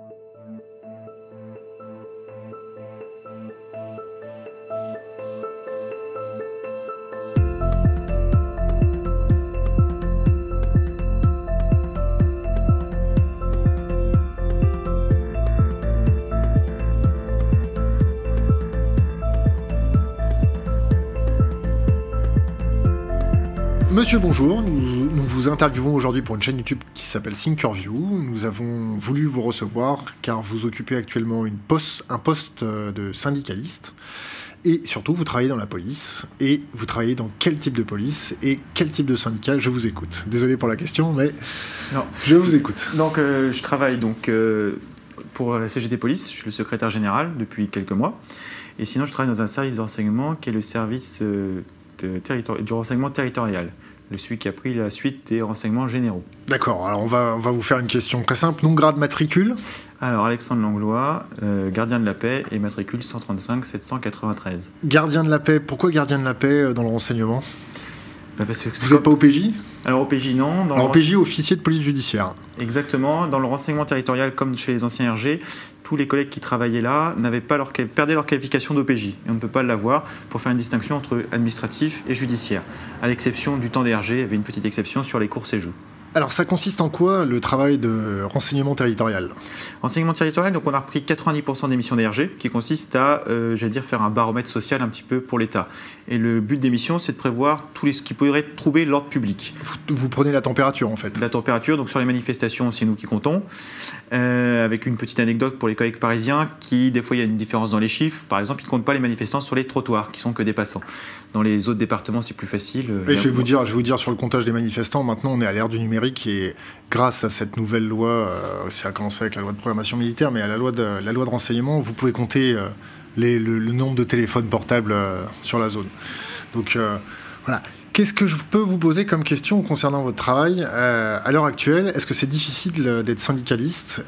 thank you Monsieur, bonjour. Nous, nous vous interviewons aujourd'hui pour une chaîne YouTube qui s'appelle Thinkerview. Nous avons voulu vous recevoir car vous occupez actuellement une poste, un poste euh, de syndicaliste. Et surtout, vous travaillez dans la police. Et vous travaillez dans quel type de police et quel type de syndicat? Je vous écoute. Désolé pour la question, mais Non. je vous écoute. Donc, euh, je travaille donc euh, pour la CGT Police. Je suis le secrétaire général depuis quelques mois. Et sinon, je travaille dans un service de renseignement qui est le service euh, de du renseignement territorial. Le celui qui a pris la suite des renseignements généraux. D'accord, alors on va, on va vous faire une question très simple. Nom, grade, matricule Alors, Alexandre Langlois, euh, gardien de la paix et matricule 135 793. Gardien de la paix. Pourquoi gardien de la paix euh, dans le renseignement? Bah, parce que c'est Vous n'êtes pas OPJ Alors, OPJ, non. Dans le Alors OPJ, officier de police judiciaire. Exactement. Dans le renseignement territorial, comme chez les anciens RG, tous les collègues qui travaillaient là n'avaient pas leur, perdaient leur qualification d'OPJ. Et on ne peut pas l'avoir pour faire une distinction entre administratif et judiciaire. À l'exception du temps des il y avait une petite exception sur les courses et jeux. Alors ça consiste en quoi le travail de renseignement territorial? Renseignement territorial, donc on a repris 90% des missions des RG, qui consiste à, euh, j'allais dire, faire un baromètre social un petit peu pour l'État. Et le but des missions, c'est de prévoir tout ce qui pourrait troubler l'ordre public. vous, vous prenez la température en fait. La température, donc sur les manifestations, c'est nous qui comptons. Euh, avec une petite anecdote pour les collègues parisiens, qui des fois il y a une différence dans les chiffres. Par exemple, ils ne comptent pas les manifestants sur les trottoirs, qui sont que des passants. Dans les autres départements, c'est plus facile. Euh, Et je vais vous dire, je vais vous dire sur le comptage des manifestants. Maintenant, on est à l'ère du et grâce à cette nouvelle loi, euh, ça a commencé avec la loi de programmation militaire, mais à la loi de la loi de renseignement, vous pouvez compter euh, le, nombre de téléphones portables euh, sur la zone. Donc euh, voilà. Qu'est-ce que je peux vous poser comme question concernant votre travail à l'heure actuelle? Est-ce que c'est difficile d'être syndicaliste,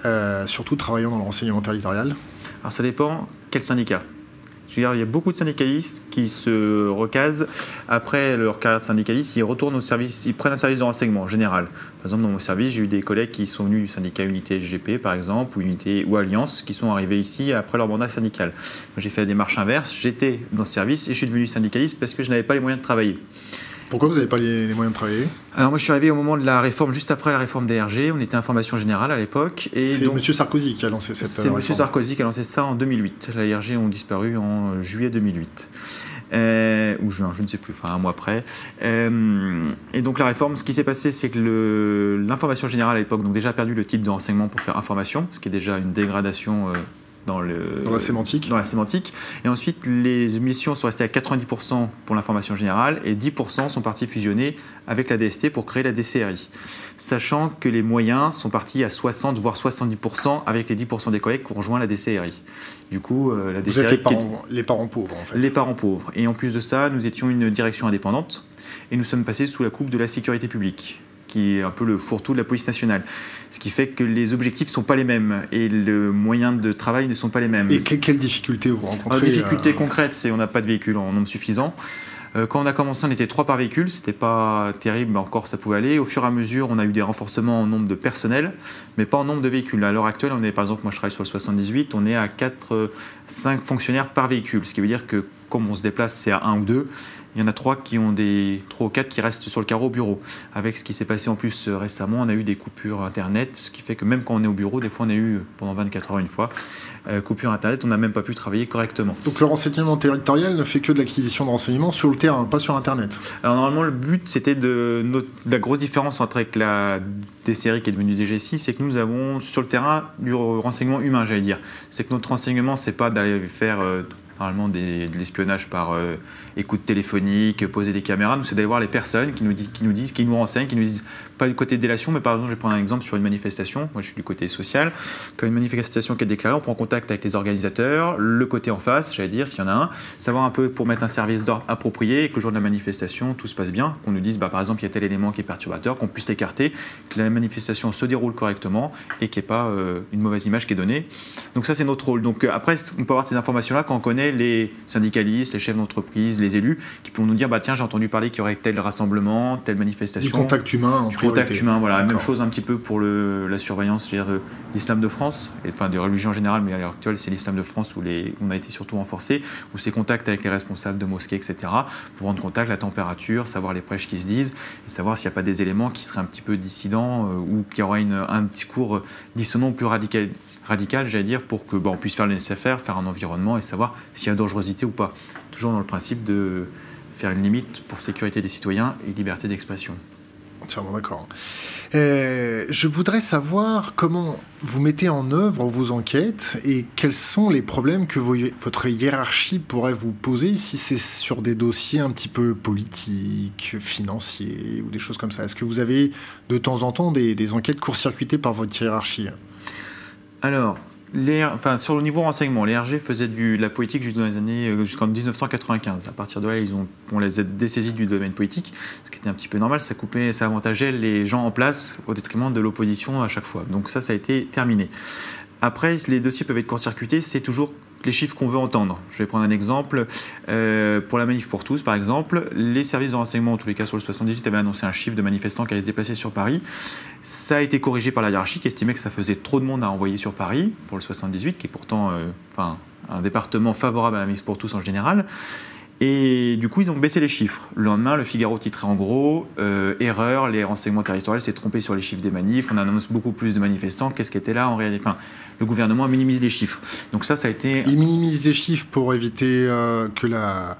surtout travaillant dans le renseignement territorial? Alors ça dépend quel syndicat. Je il y a beaucoup de syndicalistes qui se recasent après leur carrière de syndicaliste, ils retournent au service, ils prennent un service de renseignement en général. Par exemple, dans mon service, j'ai eu des collègues qui sont venus du syndicat Unité SGP, par exemple, ou Unité ou Alliance, qui sont arrivés ici après leur mandat syndical. J'ai fait la démarche inverse, j'étais dans ce service et je suis devenu syndicaliste parce que je n'avais pas les moyens de travailler. Pourquoi vous n'avez pas les, les moyens de travailler? Alors moi, je suis arrivé au moment de la réforme, juste après la réforme des RG, on était information générale à l'époque, et C'est Monsieur Sarkozy qui a lancé cette C'est euh, M. Sarkozy qui a lancé ça en 2008. Les RG ont disparu en juillet 2008. Euh, ou juin, je ne sais plus, enfin un mois après. Euh, et donc la réforme, ce qui s'est passé, c'est que l'information générale à l'époque, donc déjà a perdu le type de renseignement pour faire information, ce qui est déjà une dégradation euh, dans, le, Dans la sémantique dans la sémantique. Et ensuite, les missions sont restées à 90% pour l'information générale et 10% sont partis fusionner avec la DST pour créer la DCRI. Sachant que les moyens sont partis à 60 voire 70% avec les 10% des collègues qui ont rejoint la DCRI. Du coup, euh, la Vous êtes DCRI les qui est- parents, les parents pauvres en fait. les parents pauvres. Et en plus de ça, nous étions une direction indépendante et nous sommes passés sous la coupe de la sécurité publique qui est un peu le fourre-tout de la police nationale. Ce qui fait que les objectifs ne sont pas les mêmes et les moyens de travail ne sont pas les mêmes. Et que- quelles difficultés vous rencontrez Alors, difficulté euh, concrète, c'est on n'a pas de véhicule en nombre suffisant. Euh, Quand on a commencé, on était trois par véhicule, c'était pas terrible, mais encore ça pouvait aller. Au fur et à mesure, on a eu des renforcements en nombre de personnel, mais pas en nombre de véhicules. À l'heure actuelle, on est par exemple, moi je travaille sur le 78, on est à 4, 5 fonctionnaires par véhicule, ce qui veut dire que comme on se déplace, c'est à un ou deux. Il y en a trois qui ont des trois ou quatre qui restent sur le carreau au bureau. Avec ce qui s'est passé en plus euh, récemment, on a eu des coupures internet, ce qui fait que même quand on est au bureau, des fois on a eu pendant 24 heures une fois euh, coupure internet, on n'a même pas pu travailler correctement. Donc le renseignement territorial ne fait que de l'acquisition de renseignements sur le terrain, pas sur Internet. Alors normalement le but c'était de la grosse différence entre avec la DCRI qui est devenue DGSI, c'est que nous avons sur le terrain du renseignement humain, j'allais dire. C'est que notre renseignement c'est pas d'aller faire euh, normalement de l'espionnage par euh, écoute téléphonique, poser des caméras. Nous c'est d'aller voir les personnes qui nous, qui nous disent, qui nous renseignent, qui nous disent pas du côté délation, mais par exemple je vais prendre un exemple sur une manifestation. Moi je suis du côté social. Quand une manifestation qui est déclarée, on prend contact avec les organisateurs, le côté en face, j'allais dire s'il y en a un, savoir un peu pour mettre un service d'ordre approprié et que le jour de la manifestation tout se passe bien, qu'on nous dise bah, par exemple il y a tel élément qui est perturbateur, qu'on puisse l'écarter, que la manifestation se déroule correctement et qu'il n'y ait pas euh, une mauvaise image qui est donnée. Donc ça c'est notre rôle. Donc euh, après on peut avoir ces informations là quand on connaît les syndicalistes, les chefs d'entreprise, les élus, qui pourront nous dire bah tiens j'ai entendu parler qu'il y aurait tel rassemblement, telle manifestation. Du contact humain. En du contact humain, voilà. Même chose un petit peu pour le, la surveillance, de l'islam de France, et, enfin des religions en général, mais à l'heure actuelle c'est l'islam de France où les, on a été surtout renforcé, où ces contacts avec les responsables de mosquées, etc. pour rendre contact, la température, savoir les prêches qui se disent, et savoir s'il n'y a pas des éléments qui seraient un petit peu dissidents euh, ou qu'il y aura une, un discours dissonant plus radical radical, j'allais dire, pour que on puisse faire le nécessaire, faire un environnement et savoir s'il y a dangerosité ou pas. Toujours dans le principe de faire une limite pour sécurité des citoyens et liberté d'expression. Entièrement d'accord. Euh, je voudrais savoir comment vous mettez en œuvre vos enquêtes et quels sont les problèmes que votre hiérarchie pourrait vous poser si c'est sur des dossiers un petit peu politiques, financiers ou des choses comme ça. Est-ce que vous avez de temps en temps des enquêtes court-circuitées par votre hiérarchie? Alors, sur le niveau renseignement, les RG faisaient de la politique euh, jusqu'en 1995. À partir de là, on les a dessaisis du domaine politique, ce qui était un petit peu normal. Ça coupait, ça avantageait les gens en place au détriment de l'opposition à chaque fois. Donc ça, ça a été terminé. Après, les dossiers peuvent être court-circuités. C'est toujours les chiffres qu'on veut entendre. Je vais prendre un exemple. Euh, pour la manif pour tous, par exemple, les services de renseignement, en tous les cas sur le 78, avaient annoncé un chiffre de manifestants qui allaient se déplacer sur Paris. Ça a été corrigé par la hiérarchie qui estimait que ça faisait trop de monde à envoyer sur Paris pour le 78, qui est pourtant euh, enfin, un département favorable à la manif pour tous en général. Et du coup, ils ont baissé les chiffres. Le lendemain, le Figaro titrait en gros euh, Erreur, les renseignements territoriaux s'est trompé sur les chiffres des manifs, on annonce beaucoup plus de manifestants. Qu'est-ce qui était là en réalité? Enfin, Le gouvernement minimise les chiffres. Donc, ça, ça a été. Il minimise les chiffres pour éviter euh, que la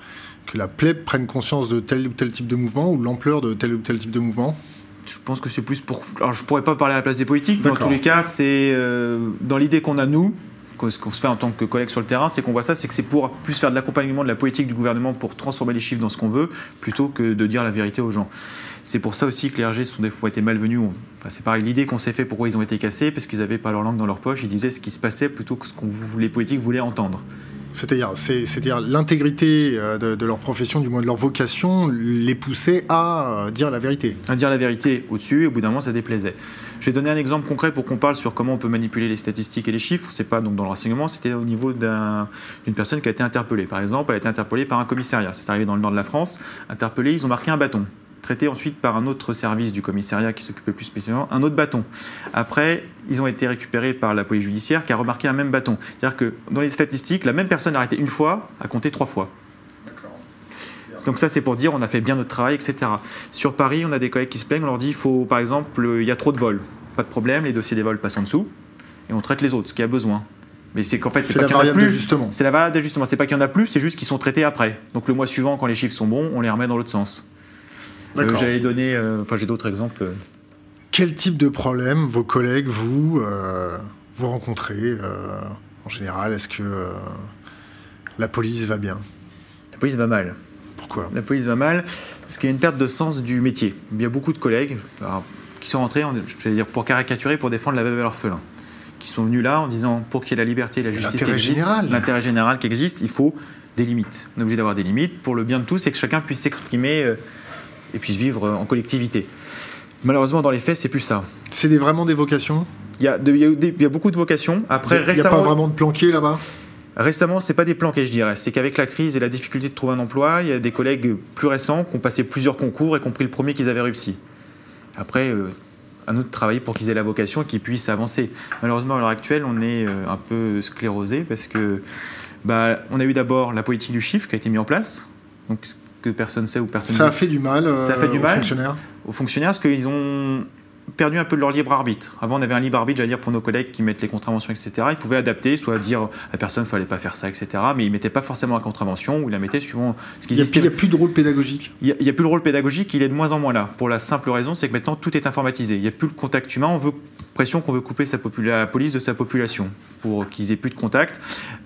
que la plèbe prenne conscience de tel ou tel type de mouvement ou l'ampleur de tel ou tel type de mouvement? Je pense que c'est plus pour. Alors, je pourrais pas parler à la place des politiques, mais en tous les cas, c'est euh, dans l'idée qu'on a nous, qu'on se fait en tant que collègue sur le terrain, c'est qu'on voit ça, c'est que c'est pour plus faire de l'accompagnement de la politique du gouvernement pour transformer les chiffres dans ce qu'on veut, plutôt que de dire la vérité aux gens. C'est pour ça aussi que les RG sont des fois été malvenus. C'est pareil, l'idée qu'on s'est fait pourquoi ils ont été cassés, parce qu'ils n'avaient pas leur langue dans leur poche, ils disaient ce qui se passait plutôt que ce que les politiques voulaient entendre. C'est-à-dire, c'est-à-dire l'intégrité euh, de, leur profession, du moins de leur vocation, les poussait à euh, dire la vérité. À dire la vérité au-dessus, et au bout d'un moment, ça déplaisait. Je vais donner un exemple concret pour qu'on parle sur comment on peut manipuler les statistiques et les chiffres. C'est pas donc dans le renseignement, c'était au niveau d'une personne qui a été interpellée. Par exemple, elle a été interpellée par un commissariat. C'est arrivé dans le nord de la France. Interpellée, ils ont marqué un bâton traité ensuite par un autre service du commissariat qui s'occupait plus spécialement, un autre bâton. Après, ils ont été récupérés par la police judiciaire qui a remarqué un même bâton. C'est-à-dire que dans les statistiques, la même personne arrêtée une fois a compté trois fois. Donc ça, c'est pour dire on a fait bien notre travail, etc. Sur Paris, on a des collègues qui se plaignent, on leur dit, il faut, par exemple, il y a trop de vols. Pas de problème, les dossiers des vols passent en dessous, et on traite les autres, ce qu'il y a besoin. Mais c'est qu'en fait, c'est pas qu'il y en a plus. C'est la variable d'ajustement. C'est pas qu'il y en a plus, c'est juste qu'ils sont traités après. Donc le mois suivant, quand les chiffres sont bons, on les remet dans l'autre sens. Euh, j'allais donner, euh, enfin j'ai d'autres exemples. Quel type de problème vos collègues, vous, euh, vous rencontrez en général? Est-ce que la police va bien? La police va mal. Pourquoi? La police va mal parce qu'il y a une perte de sens du métier. Il y a beaucoup de collègues qui sont rentrés, je vais dire, pour caricaturer, pour défendre la veuve et l'orphelin qui sont venus là en disant pour qu'il y ait la liberté et la justice l'intérêt général. l'intérêt général qui existe, il faut des limites. On est obligé d'avoir des limites pour le bien de tous et que chacun puisse s'exprimer et puissent vivre en collectivité. Malheureusement, dans les faits, c'est plus ça. C'est vraiment des vocations? Il y, a il, y a beaucoup de vocations. Après, il n'y a, pas vraiment de planqués là-bas? Récemment, c'est pas des planqués, je dirais. C'est qu'avec la crise et la difficulté de trouver un emploi, il y a des collègues plus récents qui ont passé plusieurs concours et qui ont pris le premier qu'ils avaient réussi. Après, euh, un autre travail pour qu'ils aient la vocation et qu'ils puissent avancer. Malheureusement, à l'heure actuelle, on est euh, un peu sclérosé parce que bah, on a eu d'abord la politique du chiffre qui a été mise en place. Donc, que personne sait ou personne ça a fait du mal ça a fait du aux mal fonctionnaires aux fonctionnaires parce qu'ils ont perdu un peu de leur libre arbitre. Avant, on avait un libre arbitre, j'allais dire, pour nos collègues qui mettent les contraventions, etc. Ils pouvaient adapter, soit dire à la personne, ne fallait pas faire ça, etc. Mais ils ne mettaient pas forcément la contravention ou ils la mettaient suivant ce qu'ils Il n'y a, plus de rôle pédagogique Il n'y a, plus le rôle pédagogique, il est de moins en moins là. Pour la simple raison, c'est que maintenant, tout est informatisé. Il n'y a plus le contact humain. On veut pression qu'on veut couper sa la police de sa population pour qu'ils aient plus de contact.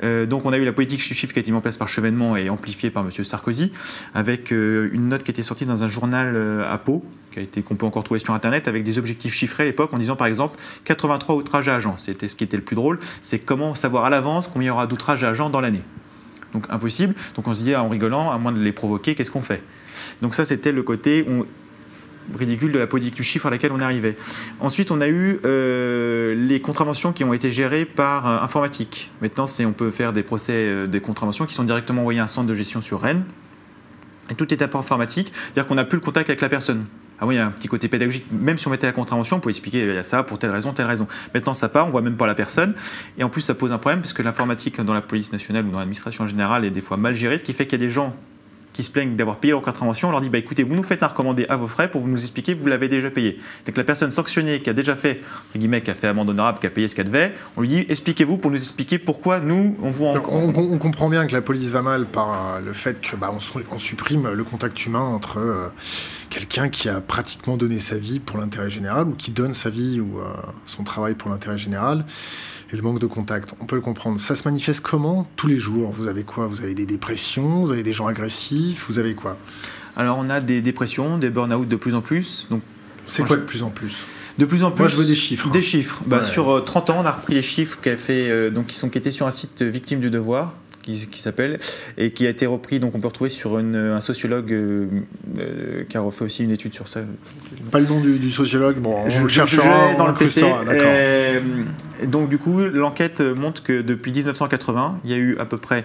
Euh, donc on a eu la politique chiffre qui a été mise en place par Chevènement et amplifiée par M. Sarkozy, avec euh, une note qui été sortie dans un journal euh, à Pau, qu'on peut encore trouver sur Internet, avec des objectifs chiffrés à l'époque, en disant par exemple 83 outrages à agents. C'était ce qui était le plus drôle, c'est comment savoir à l'avance combien il y aura d'outrages à agents dans l'année. Donc impossible. Donc on se dit en rigolant, à moins de les provoquer, qu'est-ce qu'on fait? Donc ça c'était le côté où ridicule de la politique du chiffre à laquelle on arrivait. Ensuite, on a eu euh, les contraventions qui ont été gérées par euh, informatique. Maintenant, on peut faire des procès euh, des contraventions qui sont directement envoyés à un centre de gestion sur Rennes. Et tout est peu informatique, c'est-à-dire qu'on n'a plus le contact avec la personne. Ah oui, il y a un petit côté pédagogique. Même si on mettait la contravention, on pouvait expliquer il y a ça pour telle raison, telle raison. Maintenant, ça part, on voit même pas la personne. Et en plus, ça pose un problème parce que l'informatique dans la police nationale ou dans l'administration en général est des fois mal gérée, ce qui fait qu'il y a des gens qui se plaignent d'avoir payé leur contravention, on leur dit bah écoutez, vous nous faites un recommandé à vos frais pour vous nous expliquer que vous l'avez déjà payé. Donc la personne sanctionnée qui a déjà fait, entre guillemets, qui a fait amende honorable, qui a payé ce qu'elle devait, on lui dit expliquez-vous pour nous expliquer pourquoi nous on vous en... Donc on, comprend bien que la police va mal par euh, le fait que bah, on, supprime le contact humain entre euh, quelqu'un qui a pratiquement donné sa vie pour l'intérêt général ou qui donne sa vie ou euh, son travail pour l'intérêt général et le manque de contact. On peut le comprendre. Ça se manifeste comment tous les jours? Vous avez quoi? Vous avez des dépressions? Vous avez des gens agressifs? Vous avez quoi? Alors on a des dépressions, des burn-out de plus en plus. Donc c'est quoi de plus en plus? De plus en plus. Moi, je veux des chiffres. Des chiffres. Bah, Sur 30 euh, ans, on a repris les chiffres qui, fait, euh, donc, qui sont qui étaient sur un site Victime du Devoir, qui, s'appelle, et qui a été repris, donc on peut retrouver sur un sociologue euh, euh, qui a refait aussi une étude sur ça. Pas le nom du, sociologue, bon, on je, le cherchera dans le PC. Euh, donc du coup, l'enquête montre que depuis 1980, il y a eu à peu près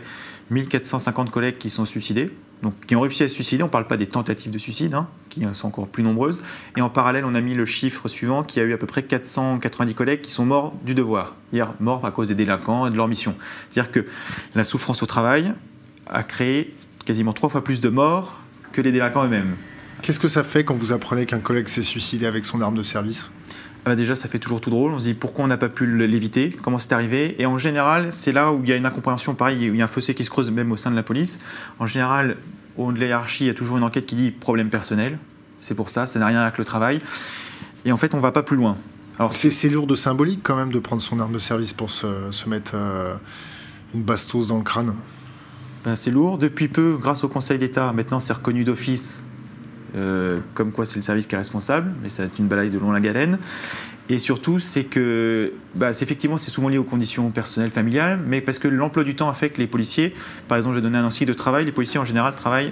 1450 collègues qui sont suicidés, donc qui ont réussi à se suicider. On ne parle pas des tentatives de suicide, hein, qui sont encore plus nombreuses. Et en parallèle, on a mis le chiffre suivant, qui a eu à peu près 490 collègues qui sont morts du devoir, c'est-à-dire morts à cause des délinquants et de leur mission. C'est-à-dire que la souffrance au travail a créé quasiment trois fois plus de morts que les délinquants eux-mêmes. Qu'est-ce que ça fait quand vous apprenez qu'un collègue s'est suicidé avec son arme de service? Bah déjà, ça fait toujours tout drôle. On se dit pourquoi on n'a pas pu l'éviter, comment c'est arrivé? Et en général, c'est là où il y a une incompréhension, pareil, où il y a un fossé qui se creuse même au sein de la police. En général, au haut de l'hierarchie, il y a toujours une enquête qui dit problème personnel. C'est pour ça, ça n'a rien avec le travail. Et en fait, on va pas plus loin. Alors c'est lourd de symbolique quand même de prendre son arme de service pour se, mettre euh, une bastos dans le crâne. Ben, c'est lourd. Depuis peu, grâce au Conseil d'État, maintenant c'est reconnu d'office euh, comme quoi c'est le service qui est responsable, mais ça une balaye de long la galène. Et surtout, c'est que, bah, effectivement, c'est souvent lié aux conditions personnelles, familiales, mais parce que l'emploi du temps a fait que les policiers, par exemple, j'ai donné un ancien de travail, les policiers en général travaillent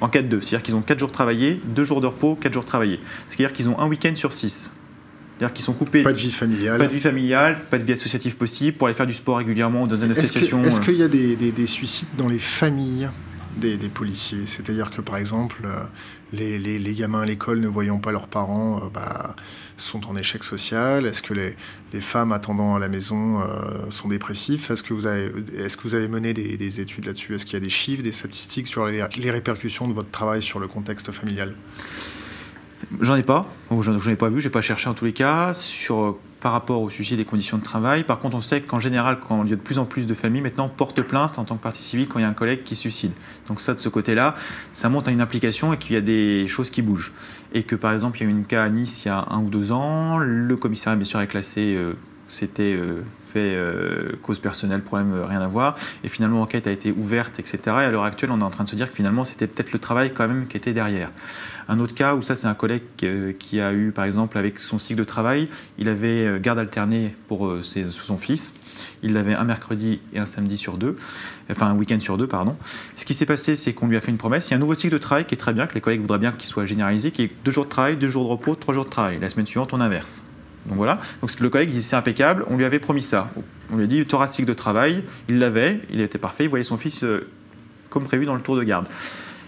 en 4-2, c'est-à-dire qu'ils ont 4 jours travaillés, 2 jours de repos, 4 jours travaillés. C'est-à-dire qu'ils ont un week-end sur 6. C'est-à-dire qu'ils sont coupés. Pas de vie familiale. Pas de vie familiale, pas de vie associative possible pour aller faire du sport régulièrement dans une association. Est-ce qu'il y a des, des, suicides dans les familles des, des policiers? C'est-à-dire que par exemple, euh, les, gamins à l'école ne voyant pas leurs parents euh, bah, sont en échec social? Est-ce que les, femmes attendant à la maison euh, sont dépressifs Est-ce que, vous avez, est que vous avez mené des, des études là-dessus? Est-ce qu'il y a des chiffres, des statistiques sur les répercussions de votre travail sur le contexte familial? J'en ai pas, j'en ai pas vu, j'ai pas cherché en tous les cas. Sur par rapport au suicide des conditions de travail. Par contre, on sait qu'en général, quand il y a de plus en plus de familles maintenant portent plainte en tant que partie civile quand il y a un collègue qui suicide. Donc ça, de ce côté-là, ça monte à une implication et qu'il y a des choses qui bougent. Et que par exemple, il y a eu une cas à Nice il y a un ou deux ans, le commissariat bien sûr est classé, euh, c'était euh, euh, cause personnelle, problème, rien à voir. Et finalement, l'enquête a été ouverte, etc. Et à l'heure actuelle, on est en train de se dire que finalement, c'était peut-être le travail quand même qui était derrière. Un autre cas où ça, c'est un collègue euh, qui a eu, par exemple, avec son cycle de travail, il avait euh, garde alternée pour euh, son fils. Il l'avait un mercredi et un samedi sur deux, enfin un week-end sur deux, pardon. Ce qui s'est passé, c'est qu'on lui a fait une promesse. Il y a un nouveau cycle de travail qui est très bien, que les collègues voudraient bien qu'il soit généralisé, qui est deux jours de travail, deux jours de repos, trois jours de travail. La semaine suivante, on inverse. Donc voilà. Donc le collègue dit c'est impeccable, on lui avait promis ça. On lui a dit cycle de travail, il l'avait, il était parfait, il voyait son fils comme prévu dans le tour de garde.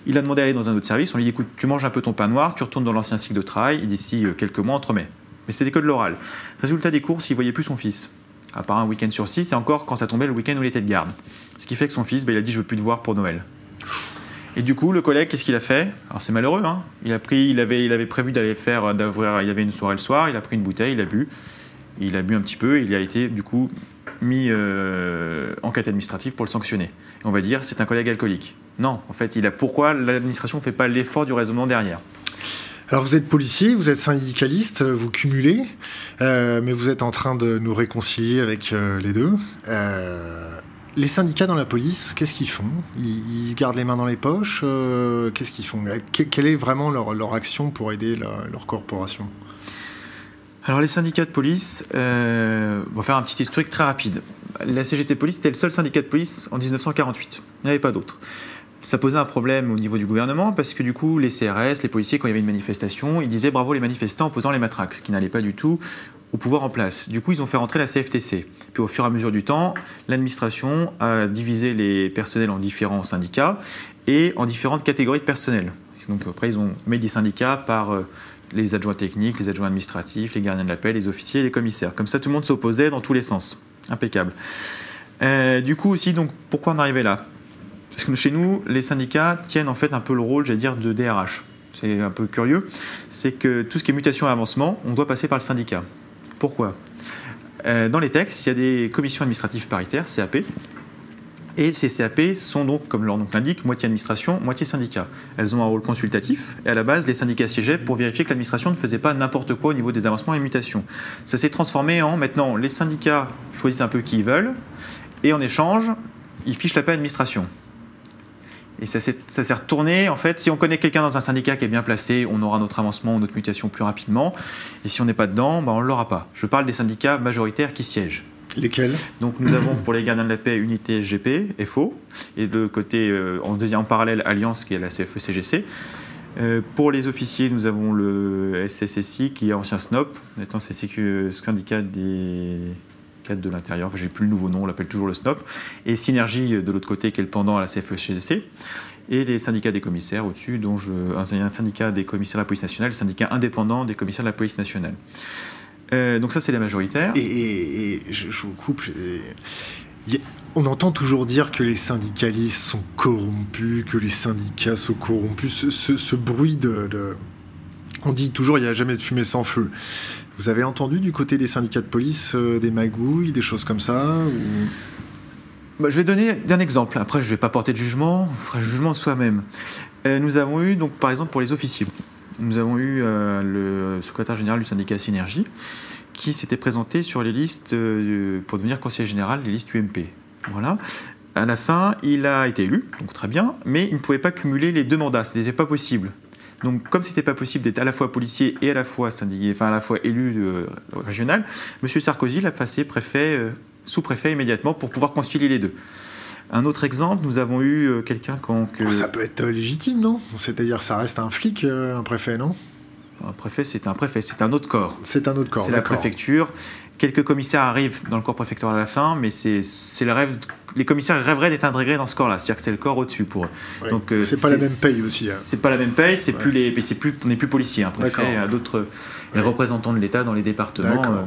Il a demandé à aller dans un autre service. On lui dit écoute, tu manges un peu ton pain noir, tu retournes dans l'ancien cycle de travail et d'ici euh, quelques mois, on te remet. Mais c'était que de l'oral. Résultat des courses, il voyait plus son fils. À part un week-end sur six, et encore quand ça tombait le week-end où il était de garde. Ce qui fait que son fils, ben, il a dit je veux plus te voir pour Noël. Et du coup, le collègue, qu'est-ce qu'il a fait? Alors c'est malheureux, hein il, a pris, il, avait, il avait prévu d'aller faire, d'avoir, il avait une soirée le soir, il a pris une bouteille, il a bu, il a bu un petit peu, il a été du coup mis euh, en enquête administrative pour le sanctionner. on va dire c'est un collègue alcoolique. Non, en fait, il a pourquoi l'administration ne fait pas l'effort du raisonnement derrière? Alors vous êtes policier, vous êtes syndicaliste, vous cumulez, euh, mais vous êtes en train de nous réconcilier avec euh, les deux. Les syndicats dans la police, qu'est-ce qu'ils font? Ils, gardent les mains dans les poches Qu'est-ce qu'ils font? Quelle est vraiment leur, action pour aider leur corporation? Alors les syndicats de police, euh, on va faire un petit historique très rapide. La CGT Police était le seul syndicat de police en 1948. Il n'y avait pas d'autres. Ça posait un problème au niveau du gouvernement parce que du coup, les CRS, les policiers, quand il y avait une manifestation, ils disaient bravo les manifestants en posant les matraques, ce qui n'allait pas du tout au pouvoir en place. Du coup, ils ont fait rentrer la CFTC. Puis au fur et à mesure du temps, l'administration a divisé les personnels en différents syndicats et en différentes catégories de personnel. Donc après, ils ont mis des syndicats par euh, les adjoints techniques, les adjoints administratifs, les gardiens de la paix, les officiers les commissaires. Comme ça, tout le monde s'opposait dans tous les sens. Impeccable. Euh, du coup aussi, donc, pourquoi on arrivait là? Parce que chez nous, les syndicats tiennent en fait un peu le rôle, j'allais dire, de DRH. C'est un peu curieux. C'est que tout ce qui est mutation et avancement, on doit passer par le syndicat. Pourquoi? Euh, Dans les textes, il y a des commissions administratives paritaires, CAP, et ces CAP sont donc, comme leur nom l'indique, moitié administration, moitié syndicat. Elles ont un rôle consultatif, et à la base, les syndicats siégeaient pour vérifier que l'administration ne faisait pas n'importe quoi au niveau des avancements et mutations. Ça s'est transformé en maintenant, les syndicats choisissent un peu qui ils veulent, et en échange, ils fichent la paix à l'administration. Et ça s'est retourné, en fait, si on connaît quelqu'un dans un syndicat qui est bien placé, on aura notre avancement ou notre mutation plus rapidement. Et si on n'est pas dedans, ben on ne l'aura pas. Je parle des syndicats majoritaires qui siègent. Lesquels? Donc nous avons pour les gardiens de la paix Unité GP, FO, et de côté, euh, en, deuxième, en parallèle, Alliance qui est la CFE-CGC. Euh, pour les officiers, nous avons le SSSI qui est ancien SNOP, étant c'est syndicat des de l'intérieur, enfin j'ai plus le nouveau nom, on l'appelle toujours le SNOP, et Synergie de l'autre côté qui est le pendant à la CFE-CGC, et les syndicats des commissaires au-dessus, dont je, un syndicat des commissaires de la police nationale, le syndicat indépendant des commissaires de la police nationale. Euh, donc ça, c'est les majoritaires. Et, je, vous coupe. on entend toujours dire que les syndicalistes sont corrompus, que les syndicats sont corrompus. Ce, bruit de, On dit toujours il n'y a jamais de fumée sans feu. Vous avez entendu du côté des syndicats de police euh, des magouilles, des choses comme ça bah, je vais donner un exemple. Après, je ne vais pas porter de jugement, on fera le jugement de soi-même. Euh, nous avons eu, donc, par exemple, pour les officiers, nous avons eu euh, le secrétaire général du syndicat Synergie qui s'était présenté sur les listes pour devenir conseiller général, les listes UMP. Voilà. À la fin, il a été élu, donc très bien, mais il ne pouvait pas cumuler les deux mandats, ce n'était pas possible. Donc, comme ce n'était pas possible d'être à la fois policier et à la fois syndiqué, enfin à la fois élu euh, régional, M. Sarkozy l'a passé préfet, sous-préfet immédiatement pour pouvoir concilier les deux. Un autre exemple, nous avons eu euh, quelqu'un quand... Que... Ça peut être euh, légitime, non? C'est-à-dire, ça reste un flic, euh, un préfet, non? Un préfet, c'est un préfet, c'est un autre corps. C'est un autre corps. C'est la préfecture. Quelques commissaires arrivent dans le corps préfectoral à la fin, mais c'est le rêve. Les commissaires rêveraient d'être intégrés dans ce corps-là, c'est-à-dire que c'est le corps au-dessus pour eux. Donc c'est pas la même paye aussi. Hein. C'est pas la même paye, c'est plus les, c'est plus, on n'est plus policier. Un préfet a d'autres, les représentants de l'État dans les départements.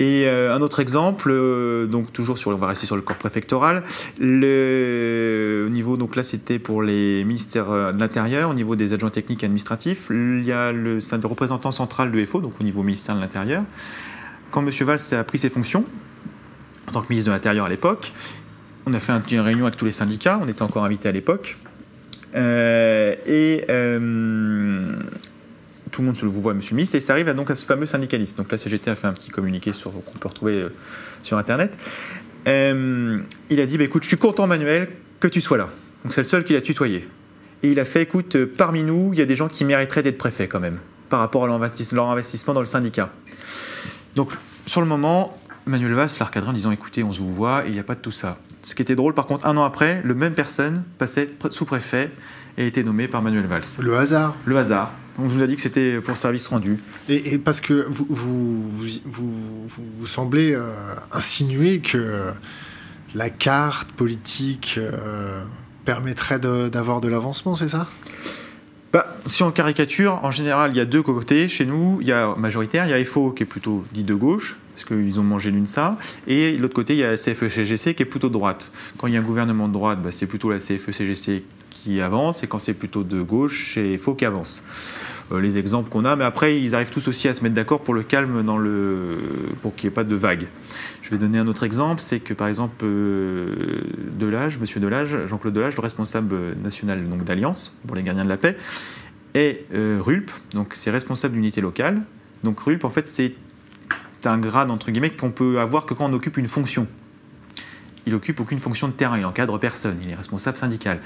Et euh, un autre exemple, euh, donc toujours sur, on va rester sur le corps préfectoral. Au niveau, donc là c'était pour les ministères euh, de l'Intérieur, au niveau des adjoints techniques et administratifs, il y a le, le représentant central de FO, donc au niveau ministère de l'Intérieur. Quand M. Valls a pris ses fonctions, en tant que ministre de l'Intérieur à l'époque, on a fait une réunion avec tous les syndicats, on était encore invités à l'époque. et tout le monde se le voit, monsieur le ministre, et ça arrive donc à ce fameux syndicaliste. Donc la CGT a fait un petit communiqué sur, qu'on peut retrouver euh, sur Internet. Euh, il a dit bah, écoute, je suis content, Manuel, que tu sois là. Donc c'est le seul qui l'a tutoyé. Et il a fait écoute, euh, parmi nous, il y a des gens qui mériteraient d'être préfets quand même, par rapport à leur investissement dans le syndicat. Donc sur le moment, Manuel Valls l'a recadré en disant écoutez, on se vous voit, et il n'y a pas de tout ça. Ce qui était drôle, par contre, un an après, le même personne passait sous-préfet et était nommé par Manuel Valls. Le hasard Le hasard. Donc je vous ai dit que c'était pour service rendu. Et, parce que vous, vous, vous, vous semblez euh, insinuer que la carte politique euh, permettrait d'avoir de, l'avancement, c'est ça? Bah, si on caricature, en général, il y a deux côtés chez nous. Il y a majoritaire, il y a FO qui est plutôt dit de gauche, parce qu'ils ont mangé l'UNSA, et de l'autre côté, il y a la CFE-CGC qui est plutôt de droite. Quand il y a un gouvernement de droite, bah, c'est plutôt la CFE-CGC avance, et quand c'est plutôt de gauche, c'est faux qui avance. Euh, les exemples qu'on a, mais après, ils arrivent tous aussi à se mettre d'accord pour le calme, dans le, pour qu'il n'y ait pas de vagues. Je vais donner un autre exemple, c'est que par exemple, euh, Delage, Monsieur Delage, Jean-Claude Delage, le responsable national donc d'Alliance pour les gardiens de la paix, est euh, RULP, donc c'est responsable d'unité locale. Donc RULP, en fait, c'est un grade entre guillemets qu'on peut avoir que quand on occupe une fonction. Il occupe aucune fonction de terrain, il encadre personne, il est responsable syndical.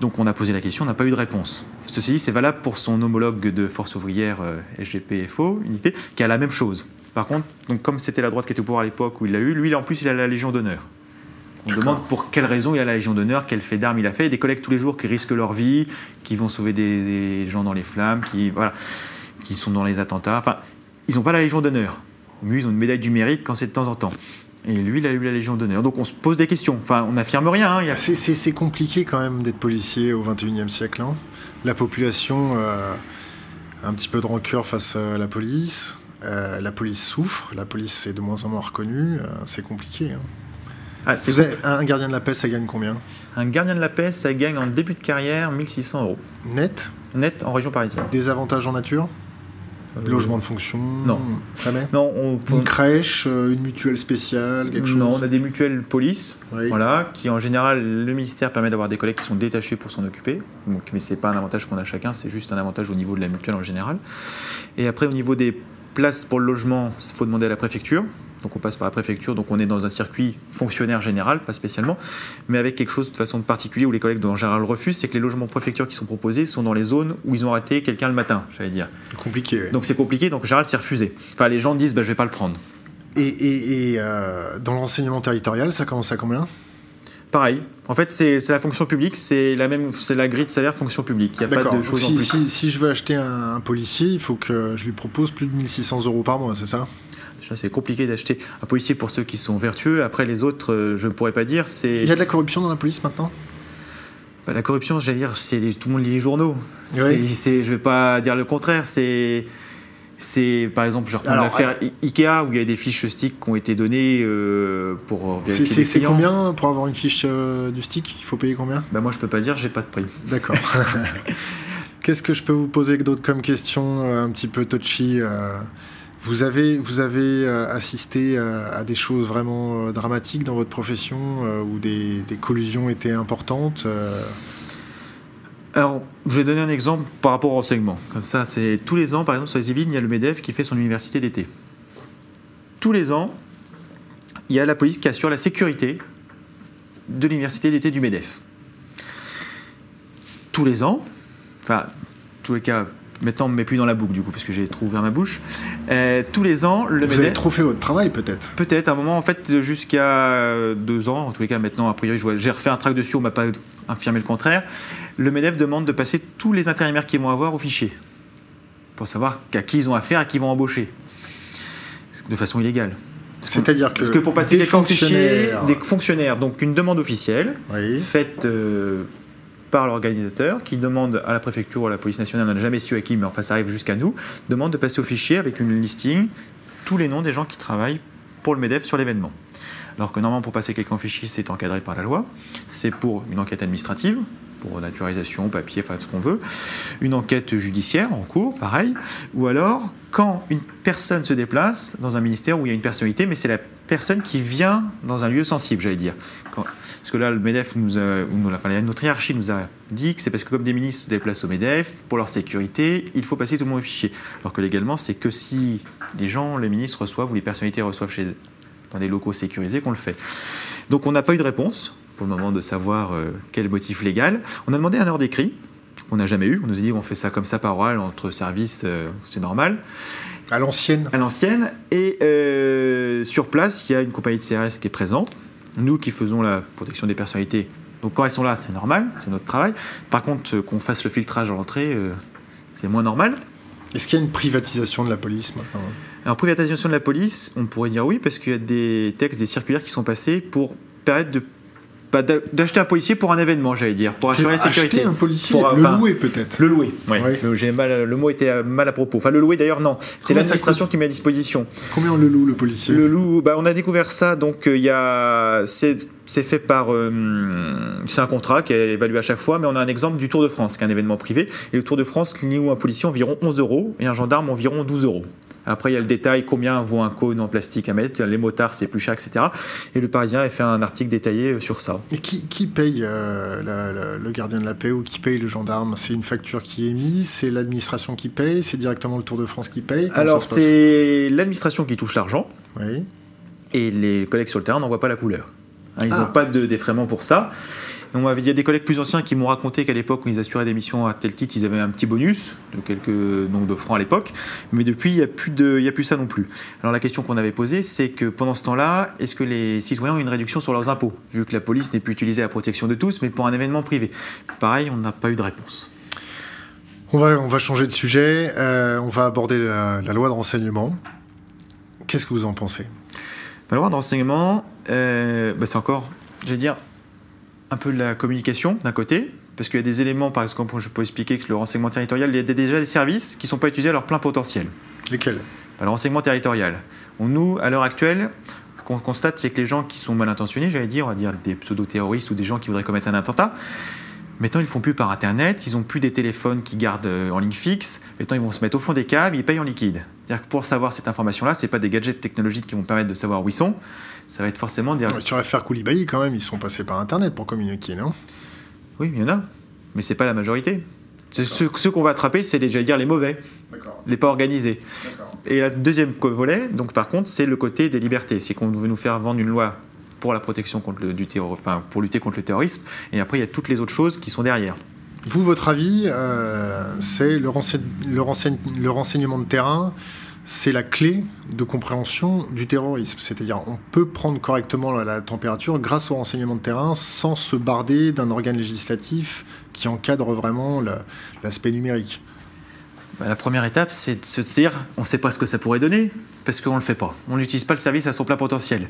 Donc on a posé la question, on n'a pas eu de réponse. Ceci dit, c'est valable pour son homologue de force ouvrière euh, SGPFO, unité, qui a la même chose. Par contre, donc comme c'était la droite qui était au pouvoir à l'époque où il l'a eu, lui en plus il a la Légion d'honneur. On demande pour quelle raison il a la Légion d'honneur, quel fait d'armes il a fait. des collègues tous les jours qui risquent leur vie, qui vont sauver des, gens dans les flammes, qui, voilà, qui sont dans les attentats. Enfin, ils n'ont pas la Légion d'honneur. Mieux, ils ont une médaille du mérite quand c'est de temps en temps. Et lui, il a eu la Légion d'honneur. Donc on se pose des questions. Enfin, on n'affirme rien. Hein. C'est compliqué quand même d'être policier au XXIe siècle. Hein. La population euh, a un petit peu de rancœur face à la police. Euh, la police souffre. La police est de moins en moins reconnue. Euh, c'est compliqué. Hein. Ah, Vous un gardien de la paix, ça gagne combien? Un gardien de la paix, ça gagne en début de carrière 1600 euros. Net? Net en région parisienne. Des avantages en nature? Logement de fonction Non. Jamais Non. On... Une crèche, euh, une mutuelle spéciale, quelque chose Non, on a des mutuelles police, voilà, qui en général, le ministère permet d'avoir des collègues qui sont détachés pour s'en occuper. Donc, mais ce n'est pas un avantage qu'on a chacun, c'est juste un avantage au niveau de la mutuelle en général. Et après, au niveau des places pour le logement, il faut demander à la préfecture. Donc on passe par la préfecture, donc on est dans un circuit fonctionnaire général, pas spécialement, mais avec quelque chose de façon particulière où les collègues en général refusent, c'est que les logements préfecture qui sont proposés sont dans les zones où ils ont raté quelqu'un le matin, j'allais dire. Compliqué. Donc c'est compliqué, donc en général c'est refusé. Enfin les gens disent bah, je vais pas le prendre. Et, euh, dans l'enseignement territorial, ça commence à combien? Pareil. En fait, c'est la fonction publique, c'est la même, c'est la grille de salaire fonction publique. Il n'y a pas de choses si, en plus. Si, je veux acheter un, un, policier, il faut que je lui propose plus de 1600 euros par mois, c'est ça? C'est compliqué d'acheter un policier pour ceux qui sont vertueux. Après, les autres, euh, je ne pourrais pas dire. C'est... Il y a de la corruption dans la police maintenant? Bah, La corruption, j'allais dire, c'est tout le monde lit les journaux. Oui. C'est, je ne vais pas dire le contraire. C'est, c'est par exemple, je reprends l'affaire Ikea où il y a des fiches stick qui ont été données euh, pour vérifier c'est, c'est combien pour avoir une fiche euh, du stick? Il faut payer combien? Bah, Moi, je peux pas dire, j'ai pas de prix. D'accord. Qu'est-ce que je peux vous poser d'autres comme question un petit peu touchy vous avez, vous avez euh, assisté euh, à des choses vraiment euh, dramatiques dans votre profession où des, collusions étaient importantes alors, je vais donner un exemple par rapport au renseignement. Comme ça, c'est tous les ans, par exemple, sur les Yvelines, il y a le MEDEF qui fait son université d'été. Tous les ans, il y a la police qui assure la sécurité de l'université d'été du MEDEF. Tous les ans, enfin, tous les cas, Maintenant, on ne me met plus dans la boucle, du coup, parce que j'ai trop ouvert ma bouche. Euh, tous les ans, le Vous avez trop fait votre travail, peut-être Peut-être. À un moment, en fait, jusqu'à deux ans, en tous les cas, maintenant, a priori, j'ai refait un track dessus, on ne m'a pas affirmé le contraire. Le MEDEF demande de passer tous les intérimaires qu'ils vont avoir au fichier, pour savoir à qui ils ont affaire, à qui ils vont embaucher. De façon illégale. C'est-à-dire que. Parce que pour passer des, fonctionnaires... des fonctionnaires, donc une demande officielle, faite. Euh, par l'organisateur qui demande à la préfecture ou à la police nationale, on n'a jamais su à qui, mais enfin ça arrive jusqu'à nous, demande de passer au fichier avec une listing tous les noms des gens qui travaillent pour le MEDEF sur l'événement. Alors que normalement, pour passer quelqu'un au fichier, c'est encadré par la loi. C'est pour une enquête administrative, pour naturalisation, papier, enfin ce qu'on veut. Une enquête judiciaire en cours, pareil. Ou alors, quand une personne se déplace dans un ministère où il y a une personnalité, mais c'est la personne qui vient dans un lieu sensible, j'allais dire. parce que là, le MEDEF, nous a, notre hiérarchie nous a dit que c'est parce que comme des ministres se déplacent au MEDEF, pour leur sécurité, il faut passer tout le monde au fichier. Alors que légalement, c'est que si les gens, les ministres reçoivent ou les personnalités reçoivent chez, dans des locaux sécurisés qu'on le fait. Donc on n'a pas eu de réponse pour le moment de savoir euh, quel motif légal. On a demandé un ordre d'écrit qu'on n'a jamais eu. On nous a dit on fait ça comme ça par oral entre services, euh, c'est normal. À l'ancienne À l'ancienne. Et euh, sur place, il y a une compagnie de CRS qui est présente. Nous qui faisons la protection des personnalités, donc quand elles sont là, c'est normal, c'est notre travail. Par contre, qu'on fasse le filtrage à l'entrée, c'est moins normal. Est-ce qu'il y a une privatisation de la police maintenant? Alors, privatisation de la police, on pourrait dire oui, parce qu'il y a des textes, des circulaires qui sont passés pour permettre de d'acheter un policier pour un événement, j'allais dire, pour assurer la sécurité. Acheter un policier, le louer peut-être. Le louer, oui. J'ai mal, le mot était mal à propos. Enfin, le louer d'ailleurs, non. C'est l'administration qui met à disposition. Combien on le loue, le policier Le loue, bah, on a découvert ça, donc euh, il y a. C'est fait par. Euh, c'est un contrat qui est évalué à chaque fois, mais on a un exemple du Tour de France, qui est un événement privé. Et le Tour de France loue un policier environ 11 euros et un gendarme environ 12 euros. Après, il y a le détail, combien vaut un cône en plastique à mettre, les motards, c'est plus cher, etc. Et le Parisien a fait un article détaillé euh, sur ça. Et qui, paye euh, le gardien de la paix ou qui paye le gendarme? C'est une facture qui est mise C'est l'administration qui paye C'est directement le Tour de France qui paye? Alors, c'est l'administration qui touche l'argent. Oui. Et les collègues sur le terrain n'en voient pas la couleur. Hein, ils n'ont ah. pas de défraiement pour ça. Il y a des collègues plus anciens qui m'ont raconté qu'à l'époque, où ils assuraient des missions à tel titre, ils avaient un petit bonus de quelques nombres de francs à l'époque. Mais depuis, il n'y a, plus a plus ça non plus. Alors la question qu'on avait posée, c'est que pendant ce temps-là, est-ce que les citoyens ont une réduction sur leurs impôts Vu que la police n'est plus utilisée à la protection de tous, mais pour un événement privé? Pareil, on n'a pas eu de réponse. On va, on va changer de sujet. Euh, on va aborder la, loi de renseignement. Qu'est-ce que vous en pensez? La loi de renseignement, euh, bah, c'est encore, je vais dire, un peu de la communication d'un côté, parce qu'il y a des éléments, par exemple, je peux expliquer que le renseignement territorial, il y a déjà des services qui ne sont pas utilisés à leur plein potentiel. Lesquels? Bah, Le renseignement territorial. nous, à l'heure actuelle, ce qu'on constate, c'est que les gens qui sont mal intentionnés, j'allais dire, on va dire des pseudo-terroristes ou des gens qui voudraient commettre un attentat, Maintenant, ils ne font plus par Internet, ils n'ont plus des téléphones qui gardent euh, en ligne fixe. Maintenant, ils vont se mettre au fond des câbles, ils payent en liquide. C'est-à-dire que pour savoir cette information-là, ce n'est pas des gadgets technologiques qui vont permettre de savoir où ils sont. Ça va être forcément des. Sur l'affaire Koulibaly, quand même, ils sont passés par Internet pour communiquer, non? Oui, il y en a. Mais ce n'est pas la majorité. Ceux, qu'on va attraper, c'est les, dire, les mauvais, les pas organisés. Et le deuxième volet, donc par contre, c'est le côté des libertés. C'est qu'on veut nous faire vendre une loi pour la protection contre le, du terror, enfin pour lutter contre le terrorisme. Et après, il y a toutes les autres choses qui sont derrière. Vous, votre avis, euh, c'est le, le, renseignement de terrain, c'est la clé de compréhension du terrorisme. C'est-à-dire, on peut prendre correctement la, température grâce au renseignement de terrain sans se barder d'un organe législatif qui encadre vraiment l'aspect numérique. Bah, la première étape, c'est de se dire, on ne sait pas ce que ça pourrait donner, parce qu'on ne le fait pas. On n'utilise pas le service à son plein potentiel.